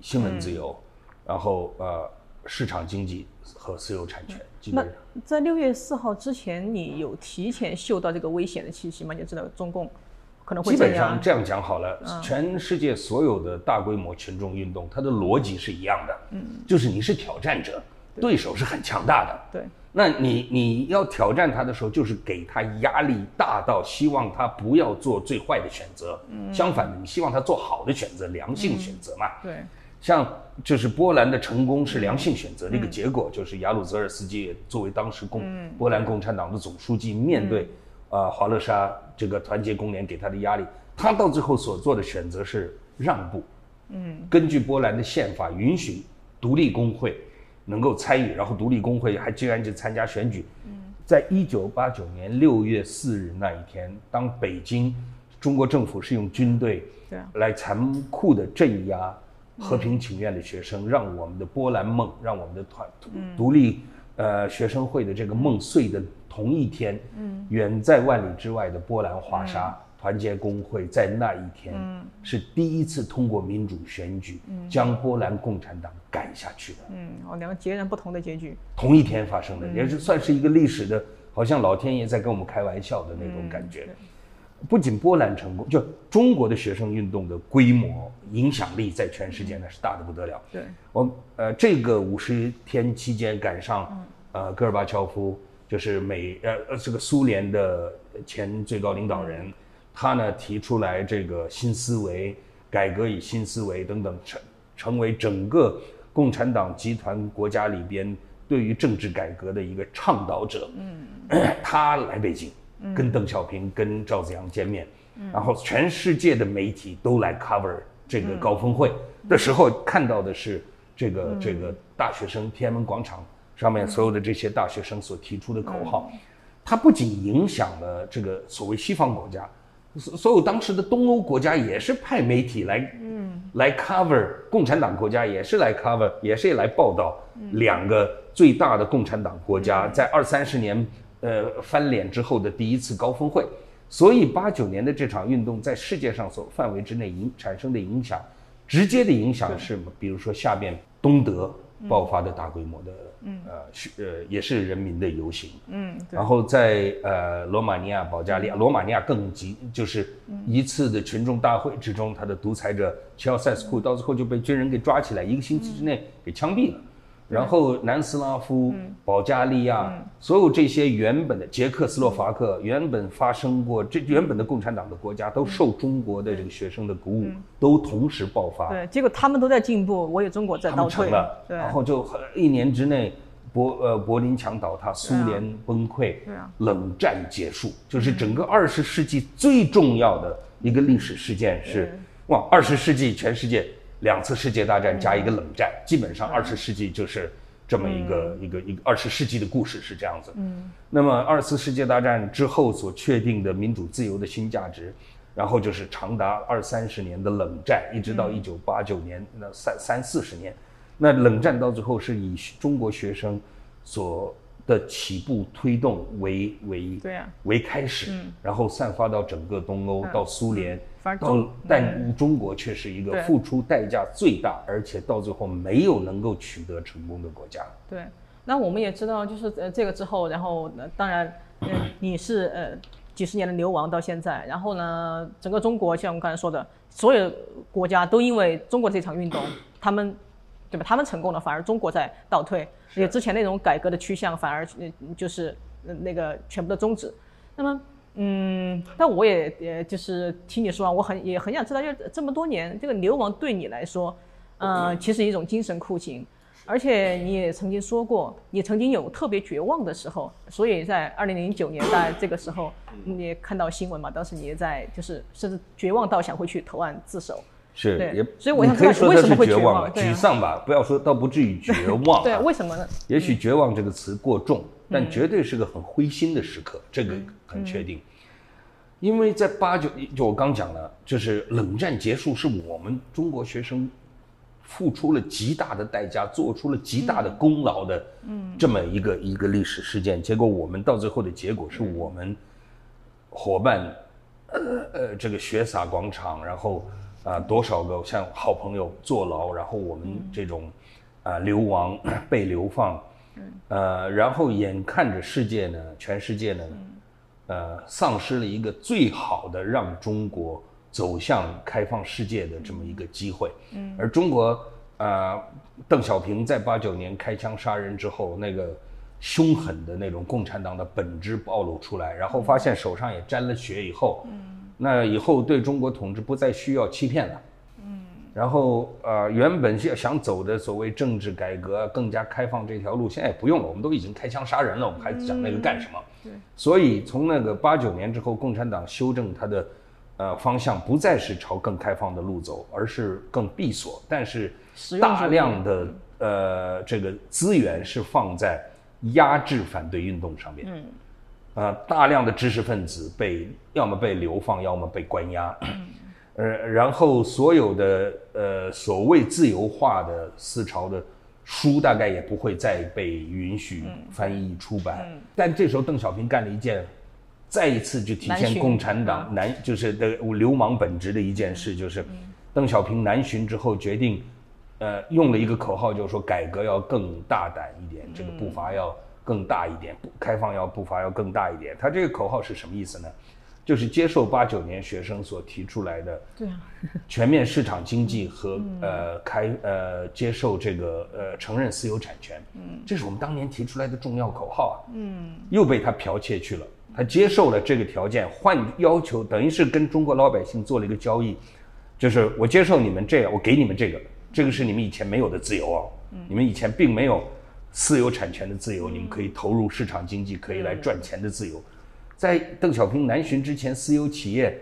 [SPEAKER 1] 新闻自由，然后呃市场经济和私有产权。
[SPEAKER 2] 那在六月四号之前，你有提前嗅到这个危险的气息吗？你知道中共可能会
[SPEAKER 1] 基本上这样讲好了，全世界所有的大规模群众运动，它的逻辑是一样的，嗯，就是你是挑战者，对。手是很强大的，
[SPEAKER 2] 对。
[SPEAKER 1] 那你你要挑战他的时候，就是给他压力大到希望他不要做最坏的选择。嗯，相反的，你希望他做好的选择，良性选择嘛。
[SPEAKER 2] 对，
[SPEAKER 1] 像就是波兰的成功是良性选择的一个结果，就是雅鲁泽尔斯基作为当时共波兰共产党的总书记，面对啊华勒沙这个团结工联给他的压力，他到最后所做的选择是让步。嗯，根据波兰的宪法，允许独立工会。能够参与，然后独立工会还居然就参加选举。嗯在一九八九年六月四日那一天，当北京中国政府是用军队来残酷的镇压和平请愿的学生，让我们的波兰梦，让我们的团独立呃学生会的这个梦碎的同一天，嗯远在万里之外的波兰华沙。团结工会在那一天嗯是第一次通过民主选举嗯将波兰共产党赶下去的。
[SPEAKER 2] 嗯，哦，两个截然不同的结局，
[SPEAKER 1] 同一天发生的，也是算是一个历史的，好像老天爷在跟我们开玩笑的那种感觉。不仅波兰成功，就中国的学生运动的规模、影响力在全世界那是大的不得了。
[SPEAKER 2] 对，
[SPEAKER 1] 我呃，这个五十天期间赶上呃戈尔巴乔夫，就是美呃呃这个苏联的前最高领导人。他呢提出来这个新思维、改革与新思维等等，成成为整个共产党集团国家里边对于政治改革的一个倡导者。嗯，他来北京，跟邓小平、跟赵紫阳见面，然后全世界的媒体都来 cover 这个高峰会的时候，看到的是这个这个大学生天安门广场上面所有的这些大学生所提出的口号，它不仅影响了这个所谓西方国家。所所有当时的东欧国家也是派媒体来，嗯，来 cover 共产党国家也是来 cover，也是来报道两个最大的共产党国家在二三十年呃翻脸之后的第一次高峰会。所以八九年的这场运动在世界上所范围之内影产生的影响，直接的影响是，比如说下边东德爆发的大规模的。嗯，呃，是呃，也是人民的游行。嗯，然后在呃罗马尼亚、保加利亚，罗马尼亚更急，就是一次的群众大会之中，他的独裁者齐奥塞斯库到最后就被军人给抓起来，一个星期之内给枪毙了。然后南斯拉夫、保加利亚，所有这些原本的捷克斯洛伐克原本发生过这原本的共产党的国家，都受中国的这个学生的鼓舞，都同时爆发。
[SPEAKER 2] 对，结果他们都在进步，我也中国在倒退。
[SPEAKER 1] 了，然后就一年之内。柏呃柏林墙倒塌，苏联崩溃，冷战结束，就是整个二十世纪最重要的一个历史事件是哇，二十世纪全世界两次世界大战加一个冷战，基本上二十世纪就是这么一个一个一个二十世纪的故事是这样子。嗯，那么二次世界大战之后所确定的民主自由的新价值，然后就是长达二三十年的冷战，一直到一九八九年那三三四十年。那冷战到最后是以中国学生所的起步推动为为
[SPEAKER 2] 对啊。
[SPEAKER 1] 为开始，然后散发到整个东欧，到苏联，到但中国却是一个付出代价最大，而且到最后没有能够取得成功的国家。
[SPEAKER 2] 对，那我们也知道，就是呃这个之后，然后呃当然，呃你是呃几十年的流亡到现在，然后呢，整个中国像我们刚才说的，所有国家都因为中国这场运动，他们对吧？他们成功了，反而中国在倒退，也之前那种改革的趋向反而呃就是呃那个全部的终止。那么。嗯，但我也也就是听你说啊，我很也很想知道，就是这么多年，这个流亡对你来说，呃，其实一种精神酷刑，而且你也曾经说过，你曾经有特别绝望的时候，所以在二零零九年大概这个时候，你也看到新闻嘛，当时你也在就是甚至绝望到想回去投案自首。
[SPEAKER 1] 是，也
[SPEAKER 2] 所以我想
[SPEAKER 1] 说
[SPEAKER 2] 为什么会绝
[SPEAKER 1] 绝望沮丧吧，不要说倒不至于绝望、啊。
[SPEAKER 2] 对，为什么呢？
[SPEAKER 1] 也许“绝望”这个词过重，
[SPEAKER 2] 嗯
[SPEAKER 1] 但绝对是个很灰心的时刻，这个很确定。因为在八九，就我刚讲了，就是冷战结束是我们中国学生付出了极大的代价，做出了极大的功劳的，嗯，这么一个一个历史事件。结果我们到最后的结果是我们伙伴，呃呃，这个血洒广场，然后啊、多少个像好朋友坐牢，然后我们这种啊、流亡被流放，呃，然后眼看着世界呢，全世界呢，呃，丧失了一个最好的让中国走向开放世界的这么一个机会。嗯，而中国，呃，邓小平在八九年开枪杀人之后，那个凶狠的那种共产党的本质暴露出来，然后发现手上也沾了血以后，嗯，那以后对中国统治不再需要欺骗了。嗯然后呃，原本想想走的所谓政治改革、更加开放这条路，现在也不用了，我们都已经开枪杀人了，我们还讲那个干什么？
[SPEAKER 2] 对。
[SPEAKER 1] 所以从那个八九年之后，共产党修正它的呃方向，不再是朝更开放的路走，而是更闭锁，但是大量的呃这个资源是放在压制反对运动上面。嗯。呃，大量的知识分子被要么被流放，要么被关押。呃，然后所有的呃所谓自由化的思潮的书，大概也不会再被允许翻译出版。但这时候邓小平干了一件，再一次就体现共产党南就是的流氓本质的一件事，就是邓小平南巡之后决定，呃，用了一个口号，就是说改革要更大胆一点，这个步伐要更大一点，开放要步伐要更大一点。他这个口号是什么意思呢？就是接受八九年学生所提出来的
[SPEAKER 2] 对啊，
[SPEAKER 1] 全面市场经济和呃开呃接受这个呃承认私有产权，嗯，这是我们当年提出来的重要口号啊，嗯，又被他剽窃去了。他接受了这个条件，换要求，等于是跟中国老百姓做了一个交易，就是我接受你们这样，我给你们这个，这个是你们以前没有的自由哦，你们以前并没有私有产权的自由，你们可以投入市场经济，可以来赚钱的自由。在邓小平南巡之前，私有企业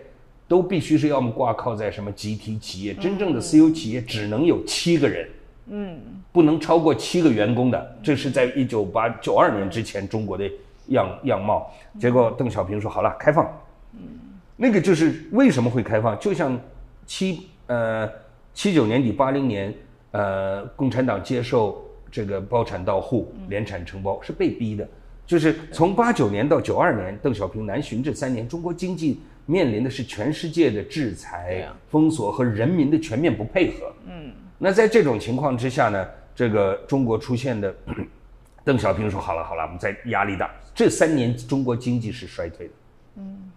[SPEAKER 1] 都必须是要么挂靠在什么集体企业，真正的私有企业只能有七个人，嗯，不能超过七个员工的。这是在一九八九二年之前中国的样样貌。结果邓小平说好了，开放，嗯，那个就是为什么会开放，就像七呃七九年底八零年，呃，共产党接受这个包产到户、联产承包是被逼的。就是从八九年到九二年，邓小平南巡这三年，中国经济面临的是全世界的制裁
[SPEAKER 2] 啊、
[SPEAKER 1] 封锁和人民的全面不配合。嗯，那在这种情况之下呢，这个中国出现的，邓小平说：“好了好了，我们在压力大，这三年中国经济是衰退的。”嗯，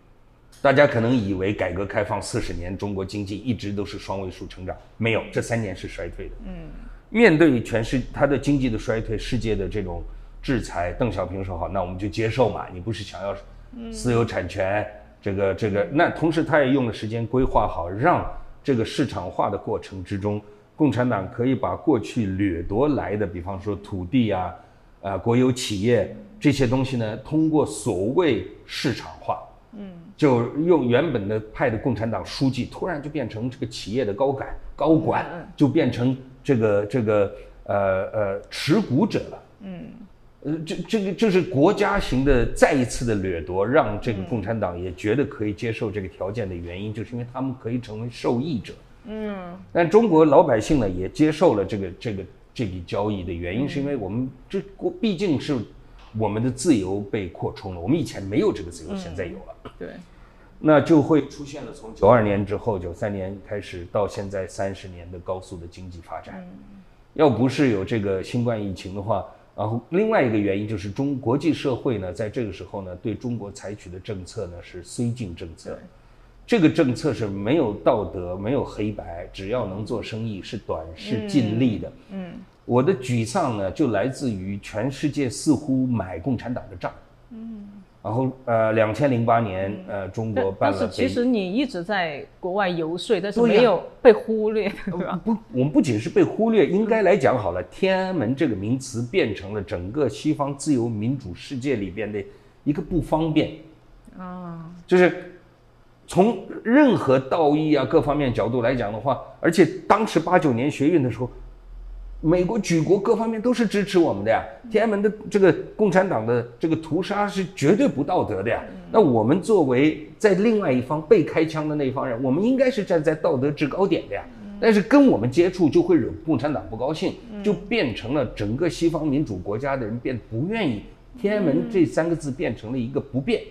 [SPEAKER 1] 大家可能以为改革开放四十年，中国经济一直都是双位数成长，没有，这三年是衰退的。嗯，面对全世它的经济的衰退，世界的这种制裁，邓小平说好，那我们就接受嘛。你不是想要私有产权，这个这个，那同时他也用了时间规划好，让这个市场化的过程之中，共产党可以把过去掠夺来的，比方说土地啊，呃，国有企业这些东西呢，通过所谓市场化，嗯，就用原本的派的共产党书记，突然就变成这个企业的高管高管，就变成这个这个呃呃持股者了。嗯呃，这这个这是国家型的再一次的掠夺，让这个共产党也觉得可以接受这个条件的原因，就是因为他们可以成为受益者。嗯，但中国老百姓呢也接受了这个这个这笔交易的原因，是因为我们这国毕竟是我们的自由被扩充了，我们以前没有这个自由，现在有了。
[SPEAKER 2] 对，
[SPEAKER 1] 那就会出现了从九二年之后，九三年开始到现在三十年的高速的经济发展。要不是有这个新冠疫情的话，然后另外一个原因就是中国际社会呢，在这个时候呢，对中国采取的政策呢是绥靖政策。这个政策是没有道德、没有黑白，只要能做生意是短视尽力的。嗯，我的沮丧呢，就来自于全世界似乎买共产党的账。嗯，然后呃，两千零八年呃，中国办了。
[SPEAKER 2] 但是其实你一直在国外游说，但是没有被忽略，对吧？
[SPEAKER 1] 不，我们不仅是被忽略，应该来讲好了，天安门这个名词变成了整个西方自由民主世界里边的一个不方便。啊，就是。从任何道义啊各方面角度来讲的话，而且当时八九年学运的时候，美国举国各方面都是支持我们的呀。天安门的这个共产党的这个屠杀是绝对不道德的呀。那我们作为在另外一方被开枪的那一方人，我们应该是站在道德制高点的呀。但是跟我们接触就会惹共产党不高兴，就变成了整个西方民主国家的人变不愿意天安门这三个字变成了一个不变。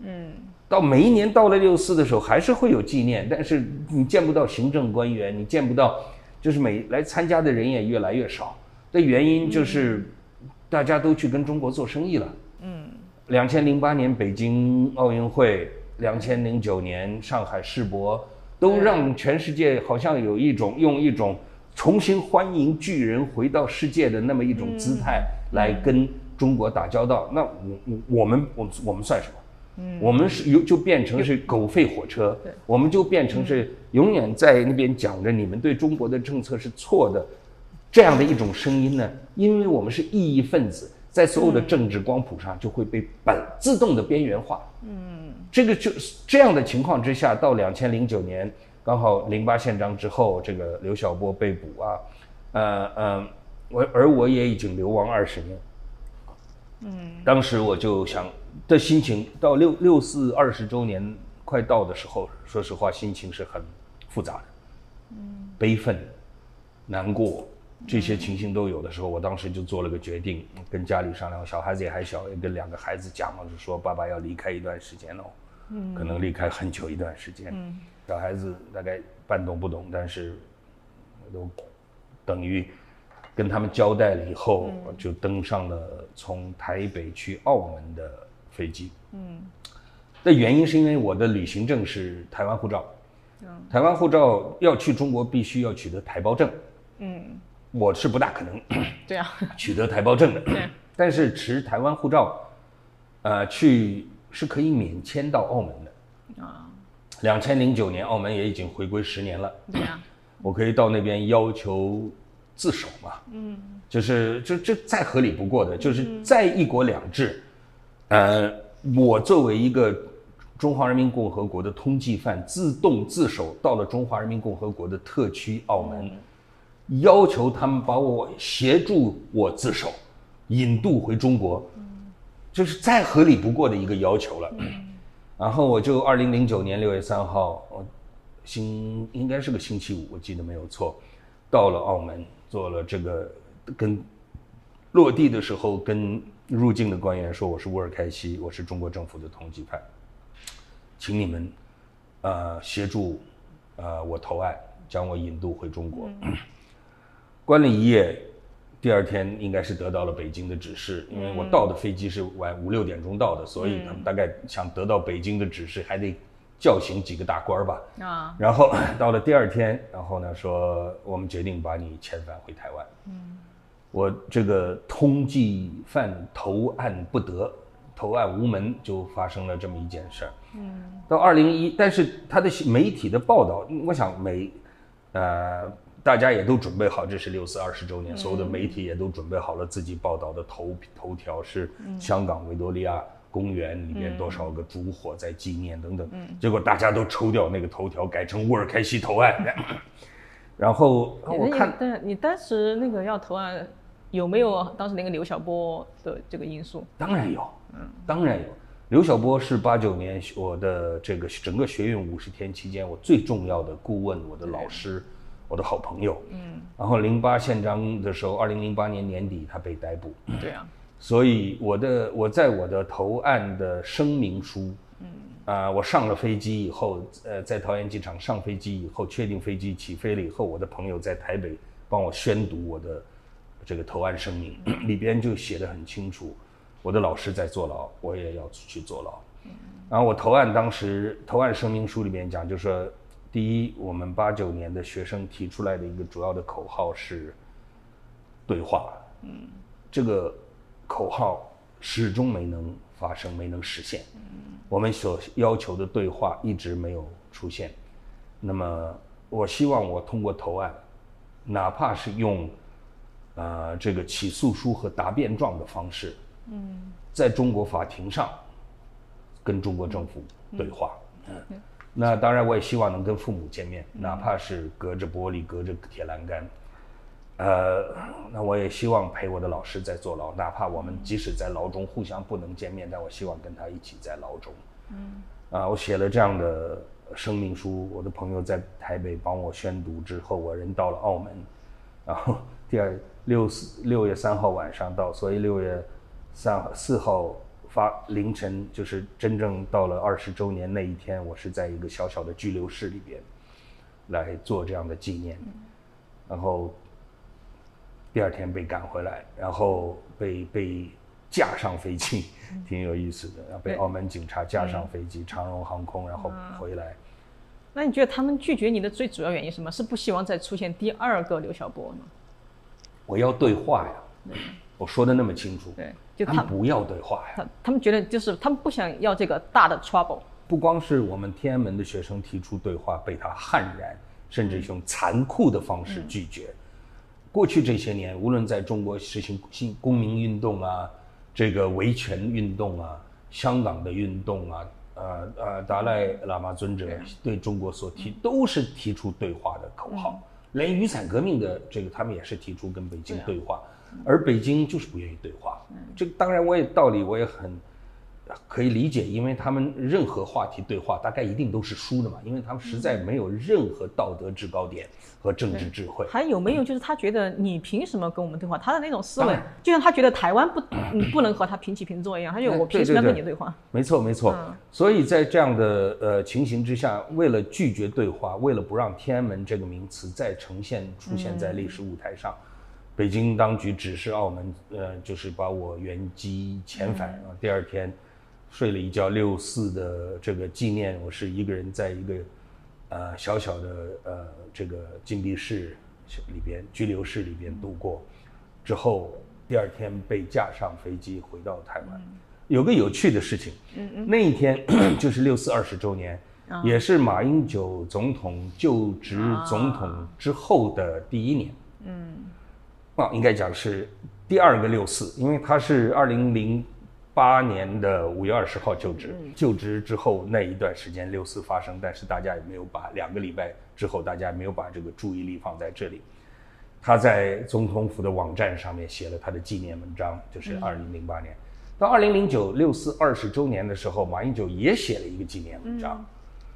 [SPEAKER 1] 嗯。到每一年到了六四的时候，还是会有纪念，但是你见不到行政官员，你见不到，就是每来参加的人也越来越少。的原因就是，大家都去跟中国做生意了。嗯。两千零八年北京奥运会，两千零九年上海世博，都让全世界好像有一种用一种重新欢迎巨人回到世界的那么一种姿态来跟中国打交道。那我我我们我我们算什么？我们是有就变成是狗吠火车，我们就变成是永远在那边讲着你们对中国的政策是错的，这样的一种声音呢？因为我们是异议分子，在所有的政治光谱上就会被本自动的边缘化。嗯，这个就是这样的情况之下，到两千零九年刚好零八宪章之后，这个刘晓波被捕啊，呃呃，我而我也已经流亡二十年。嗯，当时我就想。的心情到六六四二十周年快到的时候，说实话，心情是很复杂的，嗯，悲愤、难过这些情形都有的时候，我当时就做了个决定，跟家里商量，小孩子也还小，也跟两个孩子讲了，就说爸爸要离开一段时间了，嗯，可能离开很久一段时间，嗯，小孩子大概半懂不懂，但是都等于。跟他们交代了以后，就登上了从台北去澳门的飞机。嗯，的原因是因为我的旅行证是台湾护照。嗯，台湾护照要去中国必须要取得台胞证。嗯，我是不大可能。
[SPEAKER 2] 对啊，
[SPEAKER 1] 取得台胞证的。对，但是持台湾护照，呃，去是可以免签到澳门的。啊，两千零九年澳门也已经回归十年了。
[SPEAKER 2] 对啊，
[SPEAKER 1] 我可以到那边要求。自首嘛，嗯，就是这这再合理不过的，就是再一国两制，呃，我作为一个中华人民共和国的通缉犯，自动自首到了中华人民共和国的特区澳门，要求他们把我协助我自首，引渡回中国，就是再合理不过的一个要求了。然后我就二零零九年六月三号，星应该是个星期五，我记得没有错，到了澳门。做了这个，跟落地的时候跟入境的官员说我是乌尔开西，我是中国政府的通缉犯，请你们，呃，协助，呃，我投案，将我引渡回中国。关了一夜，第二天应该是得到了北京的指示，因为我到的飞机是晚五六点钟到的，所以他们大概想得到北京的指示，还得。叫醒几个大官儿吧，啊，然后 到了第二天，然后呢说我们决定把你遣返回台湾。嗯，我这个通缉犯投案不得，投案无门，就发生了这么一件事儿。嗯，到二零一，但是他的媒体的报道，我想每，呃，大家也都准备好，这是六四二十周年，所有的媒体也都准备好了自己报道的头头条是香港维多利亚。公园里面多少个烛火在纪念等等，结果大家都抽掉那个头条，改成乌尔开西投案。然后我看，
[SPEAKER 2] 但你当时那个要投案，有没有当时那个刘晓波的这个因素？
[SPEAKER 1] 当然有，嗯，当然有。刘晓波是八九年我的这个整个学院五十天期间我最重要的顾问，我的老师，我的好朋友。嗯，然后零八宪章的时候，二零零八年年底他被逮捕。
[SPEAKER 2] 对啊，
[SPEAKER 1] 所以我的我在我的投案的声明书，嗯，啊，我上了飞机以后，呃，在桃园机场上飞机以后，确定飞机起飞了以后，我的朋友在台北帮我宣读我的这个投案声明，里边就写的很清楚，我的老师在坐牢，我也要去坐牢。然后我投案当时投案声明书里面讲，就说第一，我们八九年的学生提出来的一个主要的口号是对话，嗯，这个口号始终没能发生，没能实现，我们所要求的对话一直没有出现。那么我希望我通过投案，哪怕是用呃这个起诉书和答辩状的方式，嗯，在中国法庭上。跟中国政府对话，嗯，那当然我也希望能跟父母见面，哪怕是隔着玻璃、隔着铁栏杆，呃，那我也希望陪我的老师在坐牢，哪怕我们即使在牢中互相不能见面，但我希望跟他一起在牢中，嗯，啊，我写了这样的声明书，我的朋友在台北帮我宣读之后，我人到了澳门，然后第二六四六月三号晚上到，所以六月三四号。发凌晨就是真正到了二十周年那一天，我是在一个小小的拘留室里边来做这样的纪念，然后第二天被赶回来，然后被被架上飞机，挺有意思的，然后被澳门警察架上飞机，长荣航空，然后回来。
[SPEAKER 2] 那你觉得他们拒绝你的最主要原因什么？是不希望再出现第二个刘晓波吗？
[SPEAKER 1] 我要对话呀，我说的那么清楚。
[SPEAKER 2] 对。
[SPEAKER 1] 就他们不要对话呀，
[SPEAKER 2] 他他们觉得就是他们不想要这个大的 trouble。
[SPEAKER 1] 不光是我们天安门的学生提出对话，被他悍然甚至用残酷的方式拒绝。过去这些年，无论在中国实行新公民运动啊，这个维权运动啊，香港的运动啊，呃呃，达赖喇嘛尊者对。中国所提都是提出对话的口号，连雨伞革命的这个他们也是提出跟北京对话。而北京就是不愿意对话，这当然我也道理我也很可以理解，因为他们任何话题对话大概一定都是输的嘛，因为他们实在没有任何道德制高点和政治智慧。
[SPEAKER 2] 还有没有就是他觉得你凭什么跟我们对话？他的那种思维，就像他觉得台湾不不能和他平起平坐一样，他就 我凭什么跟你对话？
[SPEAKER 1] 没错没错。所以在这样的呃情形之下，为了拒绝对话，为了不让天安门这个名词再呈现出现在历史舞台上。北京当局指示澳门，呃，就是把我原机遣返。啊，第二天睡了一觉，六四的这个纪念，我是一个人在一个呃小小的呃这个禁闭室里边、拘留室里边度过。之后第二天被架上飞机回到台湾。有个有趣的事情，嗯嗯，那一天 就是六四二十周年，也是马英九总统就职总统之后的第一年。嗯。啊，应该讲是第二个六四，因为他是二零零八年的五月二十号就职，就职之后那一段时间六四发生，但是大家也没有把两个礼拜之后，大家没有把这个注意力放在这里。他在总统府的网站上面写了他的纪念文章，就是二零零八年。到二零零九六四二十周年的时候，马英九也写了一个纪念文章，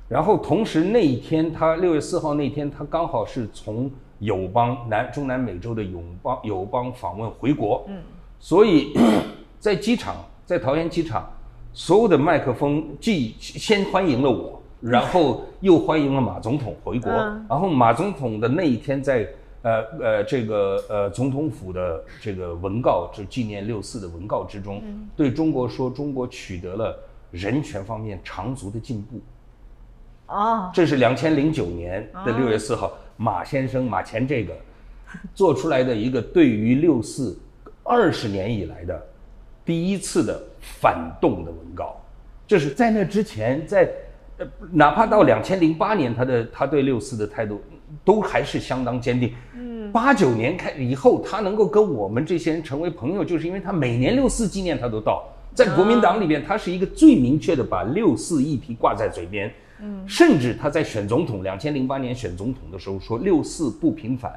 [SPEAKER 1] 然后同时那一天，他六月四号那天，他刚好是从。友邦南中南美洲的友邦友邦访问回国，嗯，所以 在机场，在桃园机场，所有的麦克风既先欢迎了我，然后又欢迎了马总统回国，然后马总统的那一天在呃呃这个呃总统府的这个文告，就纪念六四的文告之中，对中国说中国取得了人权方面长足的进步，啊，这是两千零九年的六月四号。马先生，马前这个做出来的一个对于六四二十年以来的第一次的反动的文告，就是在那之前，在呃，哪怕到两千零八年，他的他对六四的态度都还是相当坚定。嗯，八九年开以后，他能够跟我们这些人成为朋友，就是因为他每年六四纪念他都到，在国民党里面，他是一个最明确的把六四议题挂在嘴边。甚至他在选总统，两千零八年选总统的时候说六四不平反，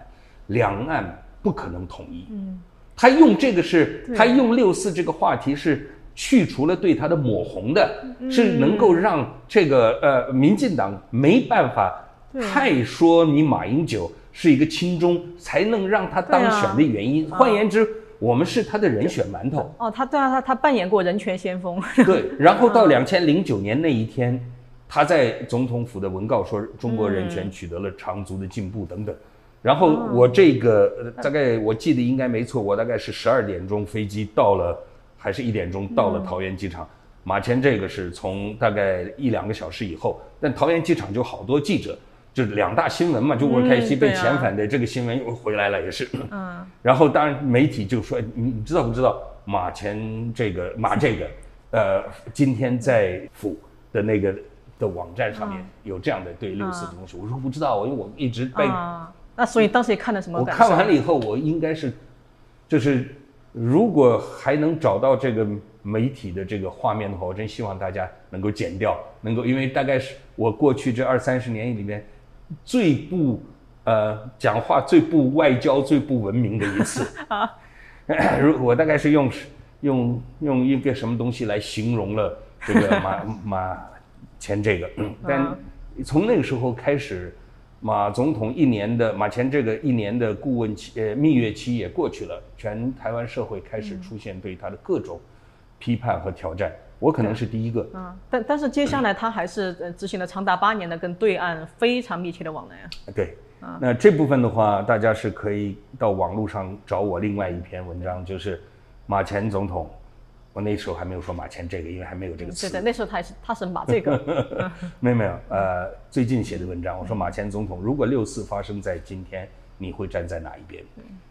[SPEAKER 1] 两岸不可能统一。嗯，他用这个是，他用六四这个话题是去除了对他的抹红的，是能够让这个呃民进党没办法太说你马英九是一个亲中，才能让他当选的原因。换言之，我们是他的人选馒头。
[SPEAKER 2] 哦，他对啊，他他扮演过人权先锋。
[SPEAKER 1] 对，然后到两千零九年那一天，他在总统府的文告说中国人权取得了长足的进步等等。然后我这个大概我记得应该没错，我大概是十二点钟飞机到了，还是一点钟到了桃园机场。马前这个是从大概一两个小时以后，但桃园机场就好多记者，就两大新闻嘛，就吴开西被遣返的这个新闻又回来了，也是。嗯。然后当然媒体就说，你你知道不知道马前这个马这个，呃，今天在府的那个的网站上面有这样的对六四的东西。我说不知道，因为我一直被。
[SPEAKER 2] 那所以当时也看了什么？
[SPEAKER 1] 我看完了以后，我应该是，就是如果还能找到这个。媒体的这个画面的话，我真希望大家能够剪掉，能够，因为大概是我过去这二三十年里面最不呃讲话最不外交最不文明的一次啊。如我大概是用用用一个什么东西来形容了这个马马前这个，但从那个时候开始，马总统一年的马前这个一年的顾问期呃蜜月期也过去了，全台湾社会开始出现对他的各种。批判和挑战，我可能是第一个。
[SPEAKER 2] 嗯，但但是接下来他还是呃执行了长达八年的跟对岸非常密切的往来啊。
[SPEAKER 1] 对，那这部分的话，大家是可以到网络上找我另外一篇文章，就是马前总统。我那时候还没有说马前这个，因为还没有这个词。
[SPEAKER 2] 对对，那时候他是他是马这个。
[SPEAKER 1] 没有没有，呃，最近写的文章，我说马前总统，如果六四发生在今天，你会站在哪一边？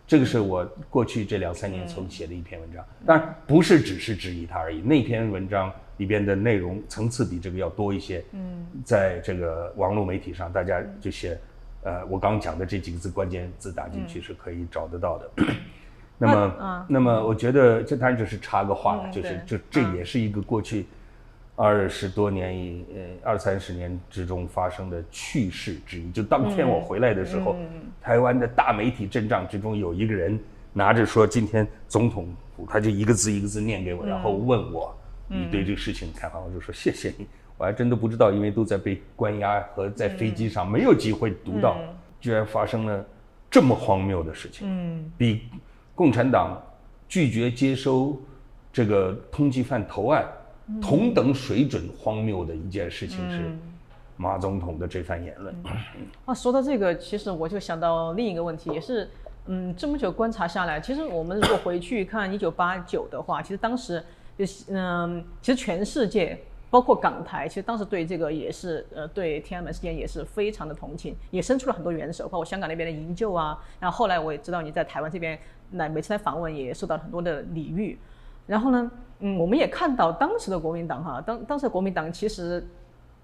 [SPEAKER 1] 这个是我过去这两三年曾写的一篇文章，当然不是只是质疑他而已。那篇文章里边的内容层次比这个要多一些。嗯，在这个网络媒体上，大家就写，呃，我刚讲的这几个字关键字打进去是可以找得到的。那么，那么我觉得这当然就是插个话了，就是这这也是一个过去。二十多年以呃二三十年之中发生的趣事之一，就当天我回来的时候，台湾的大媒体阵仗之中有一个人拿着说今天总统府，他就一个字一个字念给我，然后问我你对这个事情看法，我就说谢谢你，我还真的不知道，因为都在被关押和在飞机上没有机会读到，居然发生了这么荒谬的事情，嗯，比共产党拒绝接收这个通缉犯投案。同等水准荒谬的一件事情是马总统的这番言论。
[SPEAKER 2] 啊，说到这个，其实我就想到另一个问题，也是，嗯，这么久观察下来，其实我们如果回去看一九八九的话，其实当时就是，嗯，其实全世界，包括港台，其实当时对这个也是，呃，对天安门事件也是非常的同情，也伸出了很多援手，包括香港那边的营救啊。然后后来我也知道你在台湾这边，那每次来访问也受到很多的礼遇。然后呢？嗯，我们也看到当时的国民党哈，当当时的国民党其实，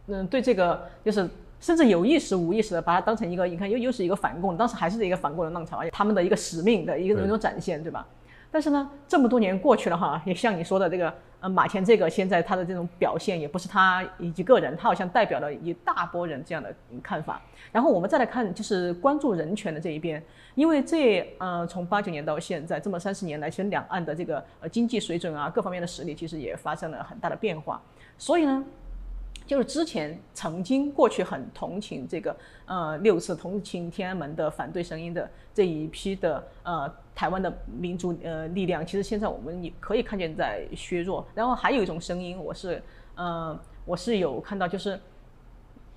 [SPEAKER 2] 嗯，对这个就是甚至有意识无意识的把它当成一个，你看又又是一个反共，当时还是一个反共的浪潮，而且他们的一个使命的一个那种展现，对吧？但是呢，这么多年过去了哈，也像你说的这个，呃，马前这个现在他的这种表现，也不是他以及个人，他好像代表了一大波人这样的看法。然后我们再来看，就是关注人权的这一边，因为这呃，从八九年到现在这么三十年来，其实两岸的这个呃经济水准啊，各方面的实力其实也发生了很大的变化，所以呢。就是之前曾经过去很同情这个呃六次同情天安门的反对声音的这一批的呃台湾的民族呃力量，其实现在我们也可以看见在削弱。然后还有一种声音，我是呃我是有看到，就是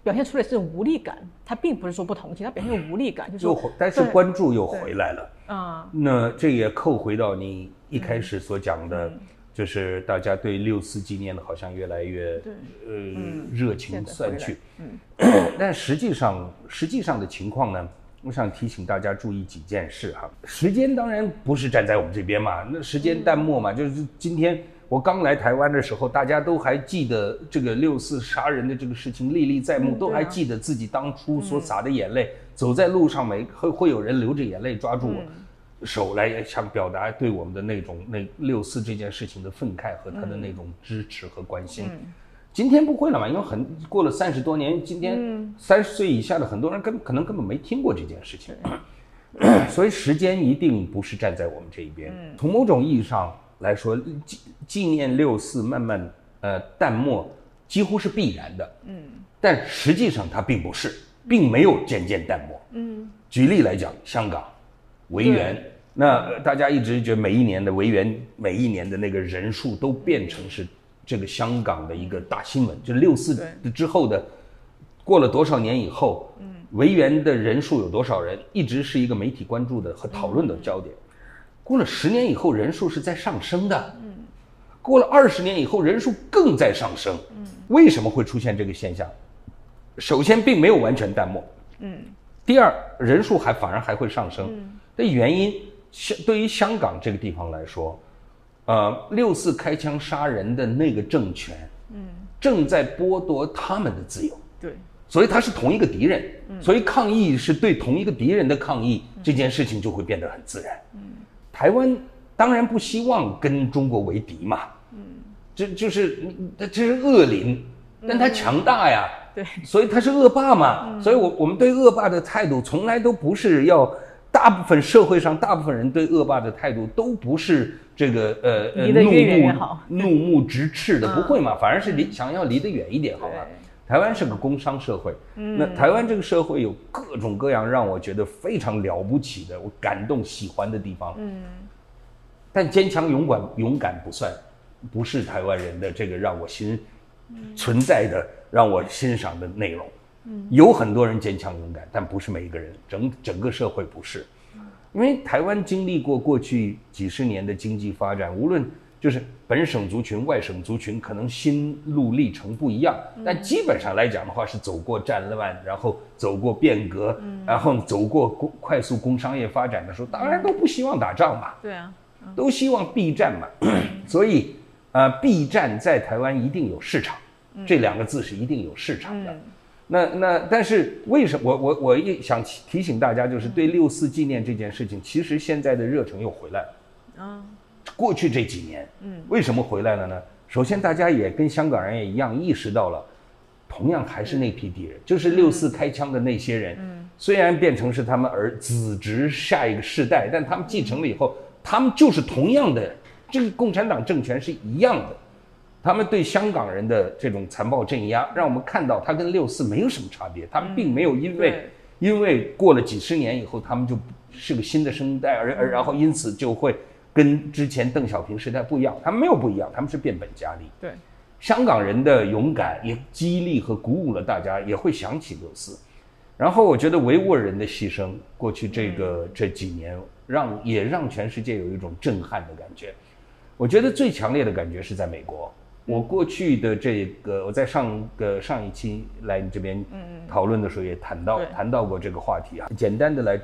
[SPEAKER 2] 表现出来是无力感，他并不是说不同情，他表现无力感，就是
[SPEAKER 1] 又但是关注又回来了啊。那这也扣回到你一开始所讲的。就是大家对六四纪念的好像越来越呃热情散去，嗯，但实际上实际上的情况呢，我想提醒大家注意几件事哈。时间当然不是站在我们这边嘛，那时间淡漠嘛，就是今天我刚来台湾的时候，大家都还记得这个六四杀人的这个事情历历在目，都还记得自己当初所洒的眼泪，走在路上没会会有人流着眼泪抓住我。手来想表达对我们的那种那六四这件事情的愤慨和他的那种支持和关心，今天不会了嘛？因为很过了三十多年，今天三十岁以下的很多人根可能根本没听过这件事情，所以时间一定不是站在我们这一边。从某种意义上来说，纪纪念六四慢慢呃淡漠几乎是必然的，嗯，但实际上它并不是。并没有渐渐淡漠。嗯，举例来讲，香港维园，那大家一直觉得每一年的维园，每一年的那个人数都变成是这个香港的一个大新闻，就是六四之后的过了多少年以后，嗯，维园的人数有多少人，一直是一个媒体关注的和讨论的焦点。过了十年以后，人数是在上升的。嗯，过了二十年以后，人数更在上升。嗯，为什么会出现这个现象？首先，并没有完全淡漠。嗯。第二，人数还反而还会上升。嗯。的原因，香对于香港这个地方来说，呃，六四开枪杀人的那个政权，嗯，正在剥夺他们的自由。
[SPEAKER 2] 对。
[SPEAKER 1] 所以他是同一个敌人。嗯。所以抗议是对同一个敌人的抗议，这件事情就会变得很自然。嗯。台湾当然不希望跟中国为敌嘛。嗯。这就是他这是恶邻，但他强大呀。
[SPEAKER 2] 对，
[SPEAKER 1] 所以他是恶霸嘛，所以，我我们对恶霸的态度从来都不是要，大部分社会上大部分人对恶霸的态度都不是这个呃呃怒目 怒目直视的，不会嘛，反而是离想要离得远一点，好吧？台湾是个工商社会，那台湾这个社会有各种各样让我觉得非常了不起的，我感动喜欢的地方，嗯，但坚强勇敢勇敢不算，不是台湾人的这个让我心存在的。让我欣赏的内容，嗯，有很多人坚强勇敢，但不是每一个人，整整个社会不是，因为台湾经历过过去几十年的经济发展，无论就是本省族群、外省族群，可能心路历程不一样，但基本上来讲的话，是走过战乱，然后走过变革，然后走过工快速工商业发展的时候，当然都不希望打仗嘛，
[SPEAKER 2] 对啊，
[SPEAKER 1] 都希望避战嘛，所以呃，避战在台湾一定有市场。这两个字是一定有市场的，那那但是为什么我我我一想提醒大家，就是对六四纪念这件事情，其实现在的热忱又回来了。啊，过去这几年，嗯，为什么回来了呢？首先，大家也跟香港人也一样意识到了，同样还是那批敌人，就是六四开枪的那些人。嗯，虽然变成是他们儿子侄下一个世代，但他们继承了以后，他们就是同样的，这个共产党政权是一样的。他们对香港人的这种残暴镇压，让我们看到他跟六四没有什么差别。他们并没有因为因为过了几十年以后，他们就是个新的生代，而而然后因此就会跟之前邓小平时代不一样。他们没有不一样，他们是变本加厉。
[SPEAKER 2] 对，
[SPEAKER 1] 香港人的勇敢也激励和鼓舞了大家，也会想起六四。然后我觉得维吾尔人的牺牲，过去这个这几年，让也让全世界有一种震撼的感觉。我觉得最强烈的感觉是在美国。我过去的这个，我在上个上一期来你这边讨论的时候也谈到谈到过这个话题啊。简单的来，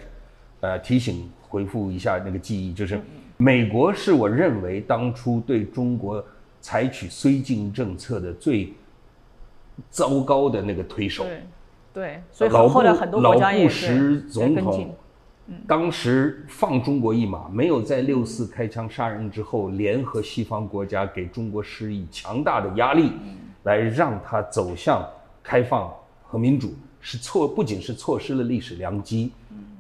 [SPEAKER 1] 呃，提醒回复一下那个记忆，就是美国是我认为当初对中国采取绥靖政策的最糟糕的那个推手。
[SPEAKER 2] 对，对，所以后来很多国家也是
[SPEAKER 1] 总统。当时放中国一马，没有在六四开枪杀人之后，联合西方国家给中国施以强大的压力，来让他走向开放和民主，是错，不仅是错失了历史良机，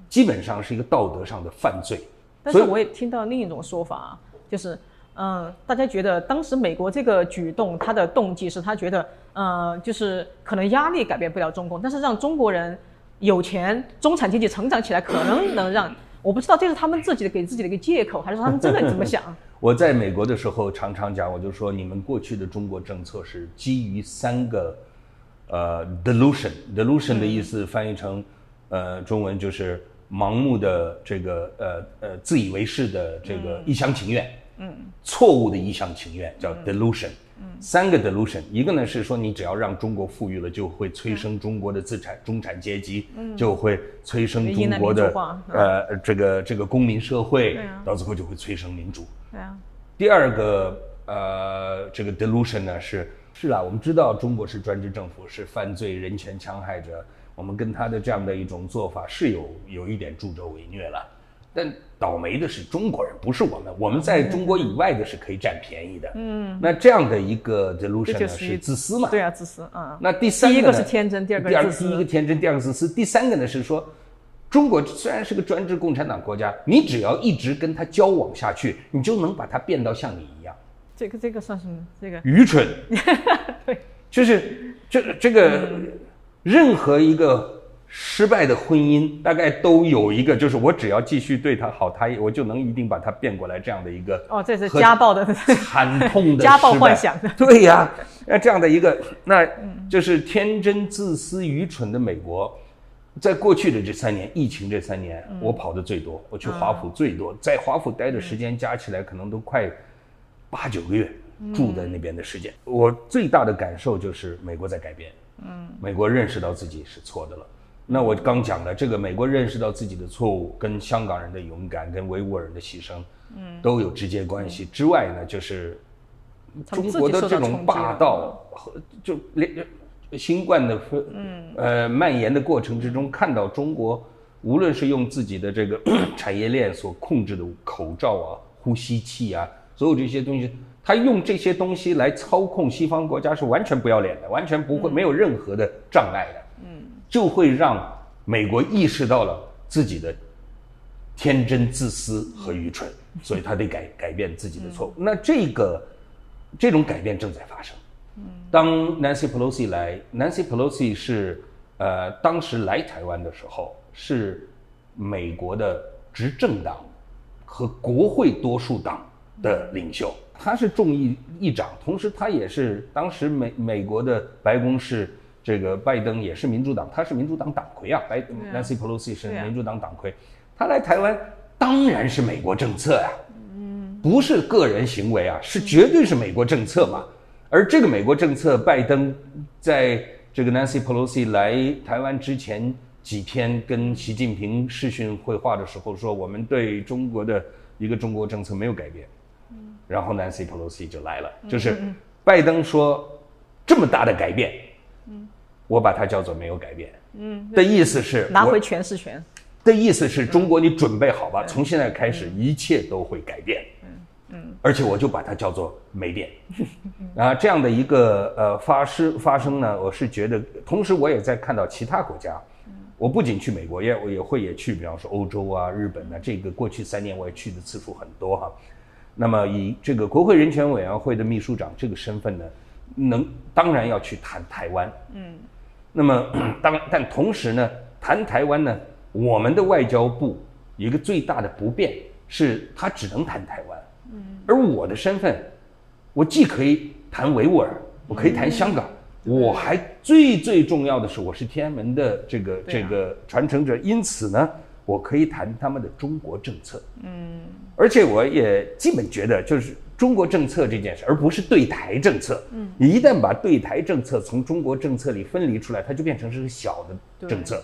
[SPEAKER 1] 基本上是一个道德上的犯罪。
[SPEAKER 2] 但是我也听到另一种说法啊，就是，嗯，大家觉得当时美国这个举动，他的动机是他觉得，呃，就是可能压力改变不了中共，但是让中国人。有钱，中产阶级成长起来，可能能让我不知道这是他们自己的给自己的一个借口，还是他们真的怎么想？
[SPEAKER 1] 我在美国的时候常常讲，我就说你们过去的中国政策是基于三个呃 delusion，delusion 的意思翻译成呃中文就是盲目的这个呃呃自以为是的这个一厢情愿，嗯，错误的一厢情愿叫 delusion。三个 delusion，一个呢是说你只要让中国富裕了，就会催生中国的资产中产阶级，就会催生中国的呃这个这个公民社会，到最后就会催生民主。
[SPEAKER 2] 对啊。
[SPEAKER 1] 第二个呃这个 delusion 呢是是啊，我们知道中国是专制政府，是犯罪人权戕害者，我们跟他的这样的一种做法是有有一点助纣为虐了。但倒霉的是中国人，不是我们。我们在中国以外的是可以占便宜的。嗯，那这样的一个 delusion 呢是自私嘛？
[SPEAKER 2] 对啊，自私啊。
[SPEAKER 1] 那第三
[SPEAKER 2] 个，第一个是天真，第二个自
[SPEAKER 1] 私。第一个天真，第二个自私。第三个呢是说，中国虽然是个专制共产党国家，你只要一直跟他交往下去，你就能把他变到像你一样。
[SPEAKER 2] 这个这个算什么？这个
[SPEAKER 1] 愚蠢。
[SPEAKER 2] 对，
[SPEAKER 1] 就是这这个任何一个失败的婚姻大概都有一个，就是我只要继续对他好，他我就能一定把他变过来这样的一个
[SPEAKER 2] 哦，这是家暴的
[SPEAKER 1] 惨痛的
[SPEAKER 2] 家暴幻想。的，
[SPEAKER 1] 对呀，那这样的一个，那就是天真、自私、愚蠢的美国，在过去的这三年，疫情这三年，我跑的最多，我去华府最多，在华府待的时间加起来可能都快八九个月，住在那边的时间，我最大的感受就是美国在改变，嗯，美国认识到自己是错的了。那我刚讲的这个，美国认识到自己的错误，跟香港人的勇敢，跟维吾尔人的牺牲，嗯，都有直接关系。之外呢，就是中国的这种霸道和就连新冠的嗯呃蔓延的过程之中，看到中国无论是用自己的这个 产业链所控制的口罩啊、呼吸器啊，所有这些东西，他用这些东西来操控西方国家是完全不要脸的，完全不会没有任何的障碍的。就会让美国意识到了自己的天真、自私和愚蠢，所以他得改改变自己的错误。那这个这种改变正在发生。当 Nancy Pelosi 来，Nancy Pelosi 是呃当时来台湾的时候是美国的执政党和国会多数党的领袖，他是众议议长，同时他也是当时美美国的白宫是。这个拜登也是民主党，他是民主党党魁啊。拜 Nancy Pelosi 是民主党党魁，他来台湾当然是美国政策呀，不是个人行为啊，是绝对是美国政策嘛。而这个美国政策，拜登在这个 Nancy Pelosi 来台湾之前几天跟习近平视讯会话的时候说，我们对中国的一个中国政策没有改变。然后 Nancy Pelosi 就来了，就是拜登说这么大的改变。我把它叫做没有改变，嗯，的意思是
[SPEAKER 2] 拿回诠释权，
[SPEAKER 1] 的意思是中国你准备好吧，从现在开始一切都会改变，嗯嗯，而且我就把它叫做没变，啊，这样的一个呃发生发生呢，我是觉得，同时我也在看到其他国家，我不仅去美国，也我也会也去，比方说欧洲啊、日本啊，这个过去三年我也去的次数很多哈，那么以这个国会人权委员会的秘书长这个身份呢，能当然要去谈台湾，嗯。那么，当然，但同时呢，谈台湾呢，我们的外交部一个最大的不便是，他只能谈台湾。嗯。而我的身份，我既可以谈维吾尔，我可以谈香港，我还最最重要的是，我是天安门的这个这个传承者，因此呢，我可以谈他们的中国政策。嗯。而且我也基本觉得，就是。中国政策这件事，而不是对台政策。嗯，你一旦把对台政策从中国政策里分离出来，它就变成是个小的政策。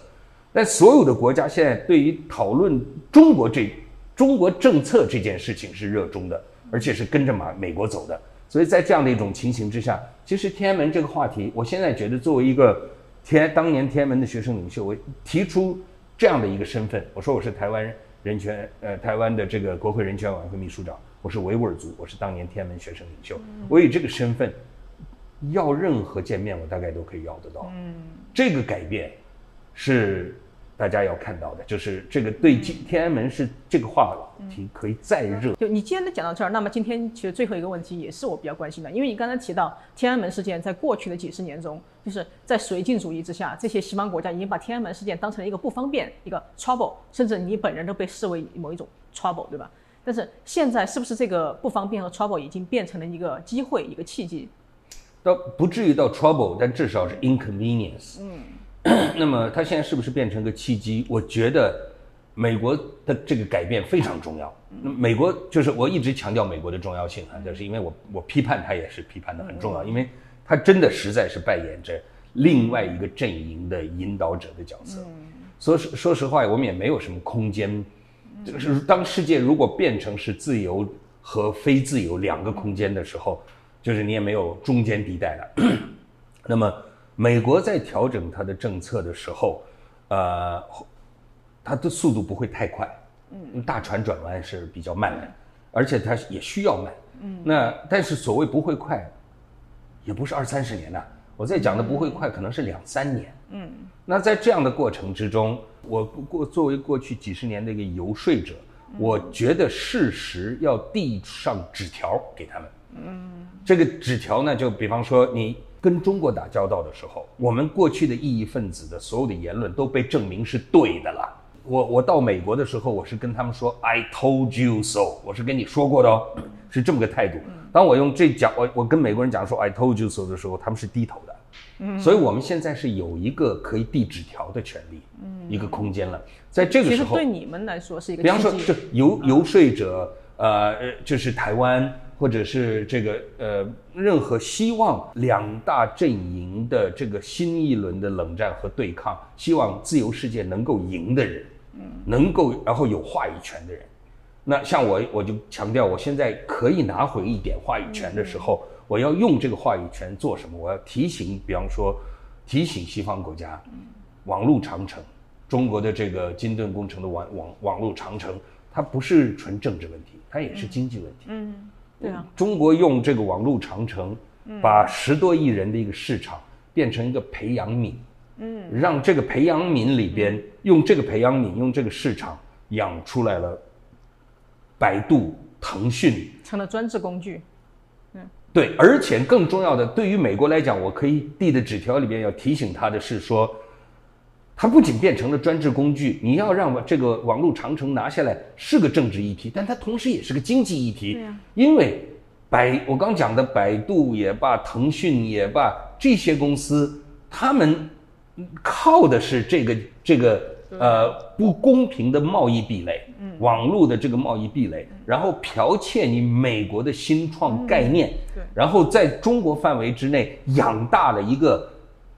[SPEAKER 1] 但所有的国家现在对于讨论中国这中国政策这件事情是热衷的，而且是跟着马美国走的。所以在这样的一种情形之下，其实天安门这个话题，我现在觉得作为一个天当年天安门的学生领袖，我提出这样的一个身份，我说我是台湾人权呃台湾的这个国会人权委员会秘书长。我是维吾尔族，我是当年天安门学生领袖。我以这个身份，要任何见面，我大概都可以要得到。嗯，这个改变是大家要看到的，就是这个对天安门是这个话题可以再热。
[SPEAKER 2] 就你既然都讲到这儿，那么今天其实最后一个问题也是我比较关心的，因为你刚才提到天安门事件，在过去的几十年中，就是在绥靖主义之下，这些西方国家已经把天安门事件当成了一个不方便、一个 trouble，甚至你本人都被视为某一种 trouble，对吧？但是现在是不是这个不方便和 trouble 已经变成了一个机会、一个契机？
[SPEAKER 1] 倒不至于到 trouble，但至少是 inconvenience。嗯，那么它现在是不是变成个契机？我觉得美国的这个改变非常重要。那美国就是我一直强调美国的重要性啊，就是因为我我批判它也是批判的很重要，因为它真的实在是扮演着另外一个阵营的引导者的角色。说实说实话，我们也没有什么空间。就是当世界如果变成是自由和非自由两个空间的时候，就是你也没有中间地带了。那么，美国在调整它的政策的时候，呃，它的速度不会太快，嗯，大船转弯是比较慢的，而且它也需要慢，嗯，那但是所谓不会快，也不是二三十年呐。我在讲的不会快，可能是两三年，嗯，那在这样的过程之中。我过作为过去几十年的一个游说者，我觉得事实要递上纸条给他们。嗯，这个纸条呢，就比方说你跟中国打交道的时候，我们过去的异议分子的所有的言论都被证明是对的了。我我到美国的时候，我是跟他们说 “I told you so”，我是跟你说过的哦，是这么个态度。当我用这讲，我我跟美国人讲说 “I told you so” 的时候，他们是低头的。嗯，所以我们现在是有一个可以递纸条的权利，嗯，一个空间了。在这个时候，
[SPEAKER 2] 对你们来说是一个，
[SPEAKER 1] 比方说，这游游说者，呃，就是台湾，或者是这个呃，任何希望两大阵营的这个新一轮的冷战和对抗，希望自由世界能够赢的人，嗯，能够然后有话语权的人，那像我，我就强调，我现在可以拿回一点话语权的时候。我要用这个话语权做什么？我要提醒，比方说，提醒西方国家，网络长城，中国的这个金盾工程的网网网络长城，它不是纯政治问题，它也是经济问题。
[SPEAKER 2] 嗯，对啊。
[SPEAKER 1] 中国用这个网络长城，把十多亿人的一个市场变成一个培养皿，嗯，让这个培养皿里边用这个培养皿用这个市场养出来了，百度、腾讯
[SPEAKER 2] 成了专制工具。
[SPEAKER 1] 对，而且更重要的，对于美国来讲，我可以递的纸条里边要提醒他的是说，它不仅变成了专制工具，你要让这个网络长城拿下来是个政治议题，但它同时也是个经济议题。因为百我刚讲的百度也罢，腾讯也罢，这些公司他们靠的是这个这个。呃，不公平的贸易壁垒，嗯。网络的这个贸易壁垒，然后剽窃你美国的新创概念，
[SPEAKER 2] 对，
[SPEAKER 1] 然后在中国范围之内养大了一个，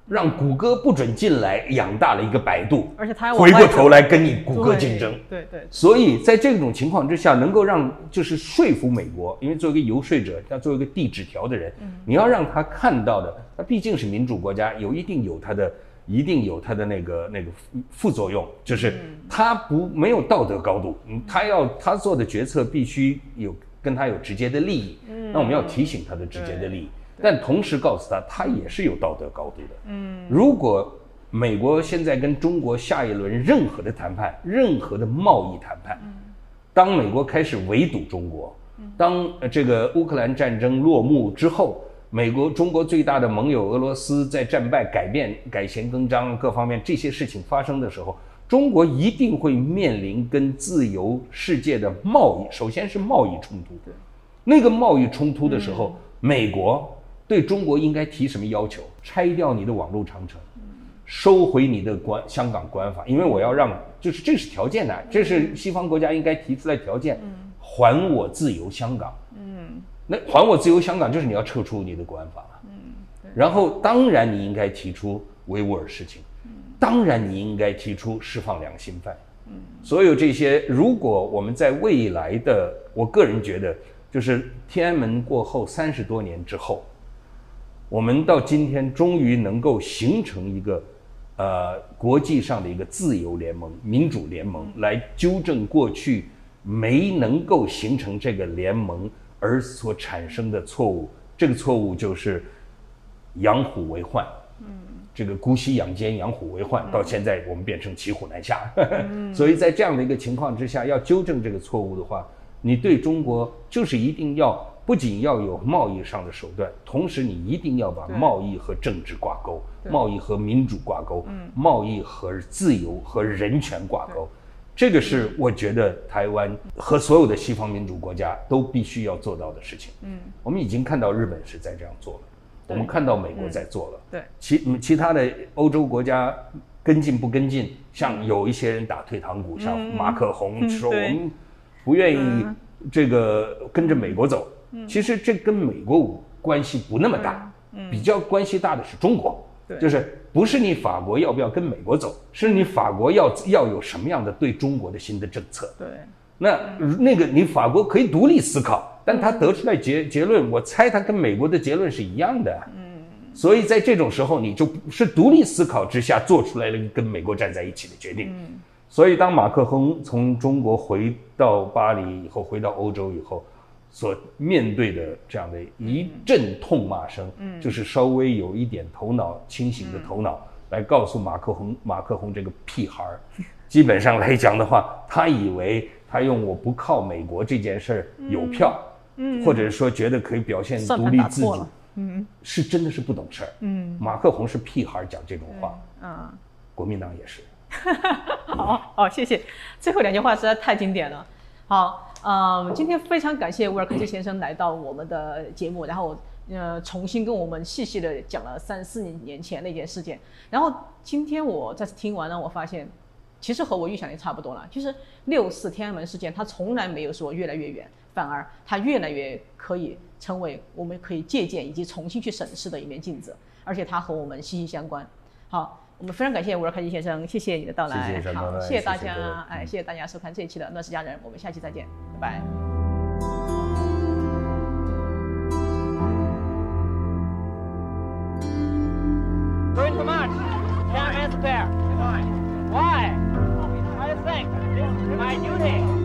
[SPEAKER 1] 让谷歌不准进来，养大了一个百度，
[SPEAKER 2] 而且他
[SPEAKER 1] 回过头来跟你谷歌竞争，
[SPEAKER 2] 对对。
[SPEAKER 1] 所以在这种情况之下，能够让就是说服美国，因为作为一个游说者，要作为一个递纸条的人，嗯。你要让他看到的，他毕竟是民主国家，有一定有他的。一定有它的那个那个副副作用，就是它不没有道德高度，嗯，他要他做的决策必须有跟他有直接的利益，嗯，那我们要提醒他的直接的利益，但同时告诉他，他也是有道德高度的，嗯，如果美国现在跟中国下一轮任何的谈判，任何的贸易谈判，当美国开始围堵中国，当这个乌克兰战争落幕之后。美国、中国最大的盟友俄罗斯在战败、改变、改弦更张各方面这些事情发生的时候，中国一定会面临跟自由世界的贸易，首先是贸易冲突。对，那个贸易冲突的时候，美国对中国应该提什么要求？拆掉你的网络长城，收回你的关香港国安法，因为我要让，就是这是条件呐，这是西方国家应该提出来条件，还我自由香港。嗯。那还我自由香港，就是你要撤出你的国安法了。嗯，然后当然你应该提出维吾尔事情，当然你应该提出释放两心犯。嗯，所有这些，如果我们在未来的，我个人觉得，就是天安门过后三十多年之后，我们到今天终于能够形成一个，呃，国际上的一个自由联盟、民主联盟，来纠正过去没能够形成这个联盟。而所产生的错误，这个错误就是养虎为患。嗯，这个姑息养奸，养虎为患，到现在我们变成骑虎难下。所以在这样的一个情况之下，要纠正这个错误的话，你对中国就是一定要不仅要有贸易上的手段，同时你一定要把贸易和政治挂钩，贸易和民主挂钩，贸易和自由和人权挂钩。这个是我觉得台湾和所有的西方民主国家都必须要做到的事情。嗯，我们已经看到日本是在这样做了，我们看到美国在做了。
[SPEAKER 2] 对，
[SPEAKER 1] 其其他的欧洲国家跟进不跟进？像有一些人打退堂鼓，像马克宏说我们不愿意这个跟着美国走。其实这跟美国关系不那么大，比较关系大的是中国。就是不是你法国要不要跟美国走，是你法国要要有什么样的对中国的新的政策？
[SPEAKER 2] 对，
[SPEAKER 1] 那那个你法国可以独立思考，但他得出来结结论，我猜他跟美国的结论是一样的。嗯，所以在这种时候，你就是独立思考之下做出来了跟美国站在一起的决定。嗯，所以当马克宏从中国回到巴黎以后，回到欧洲以后。所面对的这样的一阵痛骂声，嗯，就是稍微有一点头脑清醒的头脑来告诉马克宏，马克宏这个屁孩儿，基本上来讲的话，他以为他用我不靠美国这件事儿有票，嗯，或者说觉得可以表现独立自主，嗯，是真的是不懂事儿。嗯，马克宏是屁孩儿讲这种话，嗯，国民党也是。
[SPEAKER 2] 好好，谢谢。最后两句话实在太经典了。好，嗯，今天非常感谢威尔科奇先生来到我们的节目，然后呃重新跟我们细细的讲了三四年前那件事件。然后今天我再次听完了，我发现其实和我预想的差不多了。就是六四天安门事件，它从来没有说越来越远，反而它越来越可以成为我们可以借鉴以及重新去审视的一面镜子，而且它和我们息息相关。好。我们非常感谢吴若开先生，谢谢你的到来，好，谢谢大家，谢哎，谢谢大家收看这一期的《乱世佳人》，我们下期再见，拜拜。To. can. Why? I think.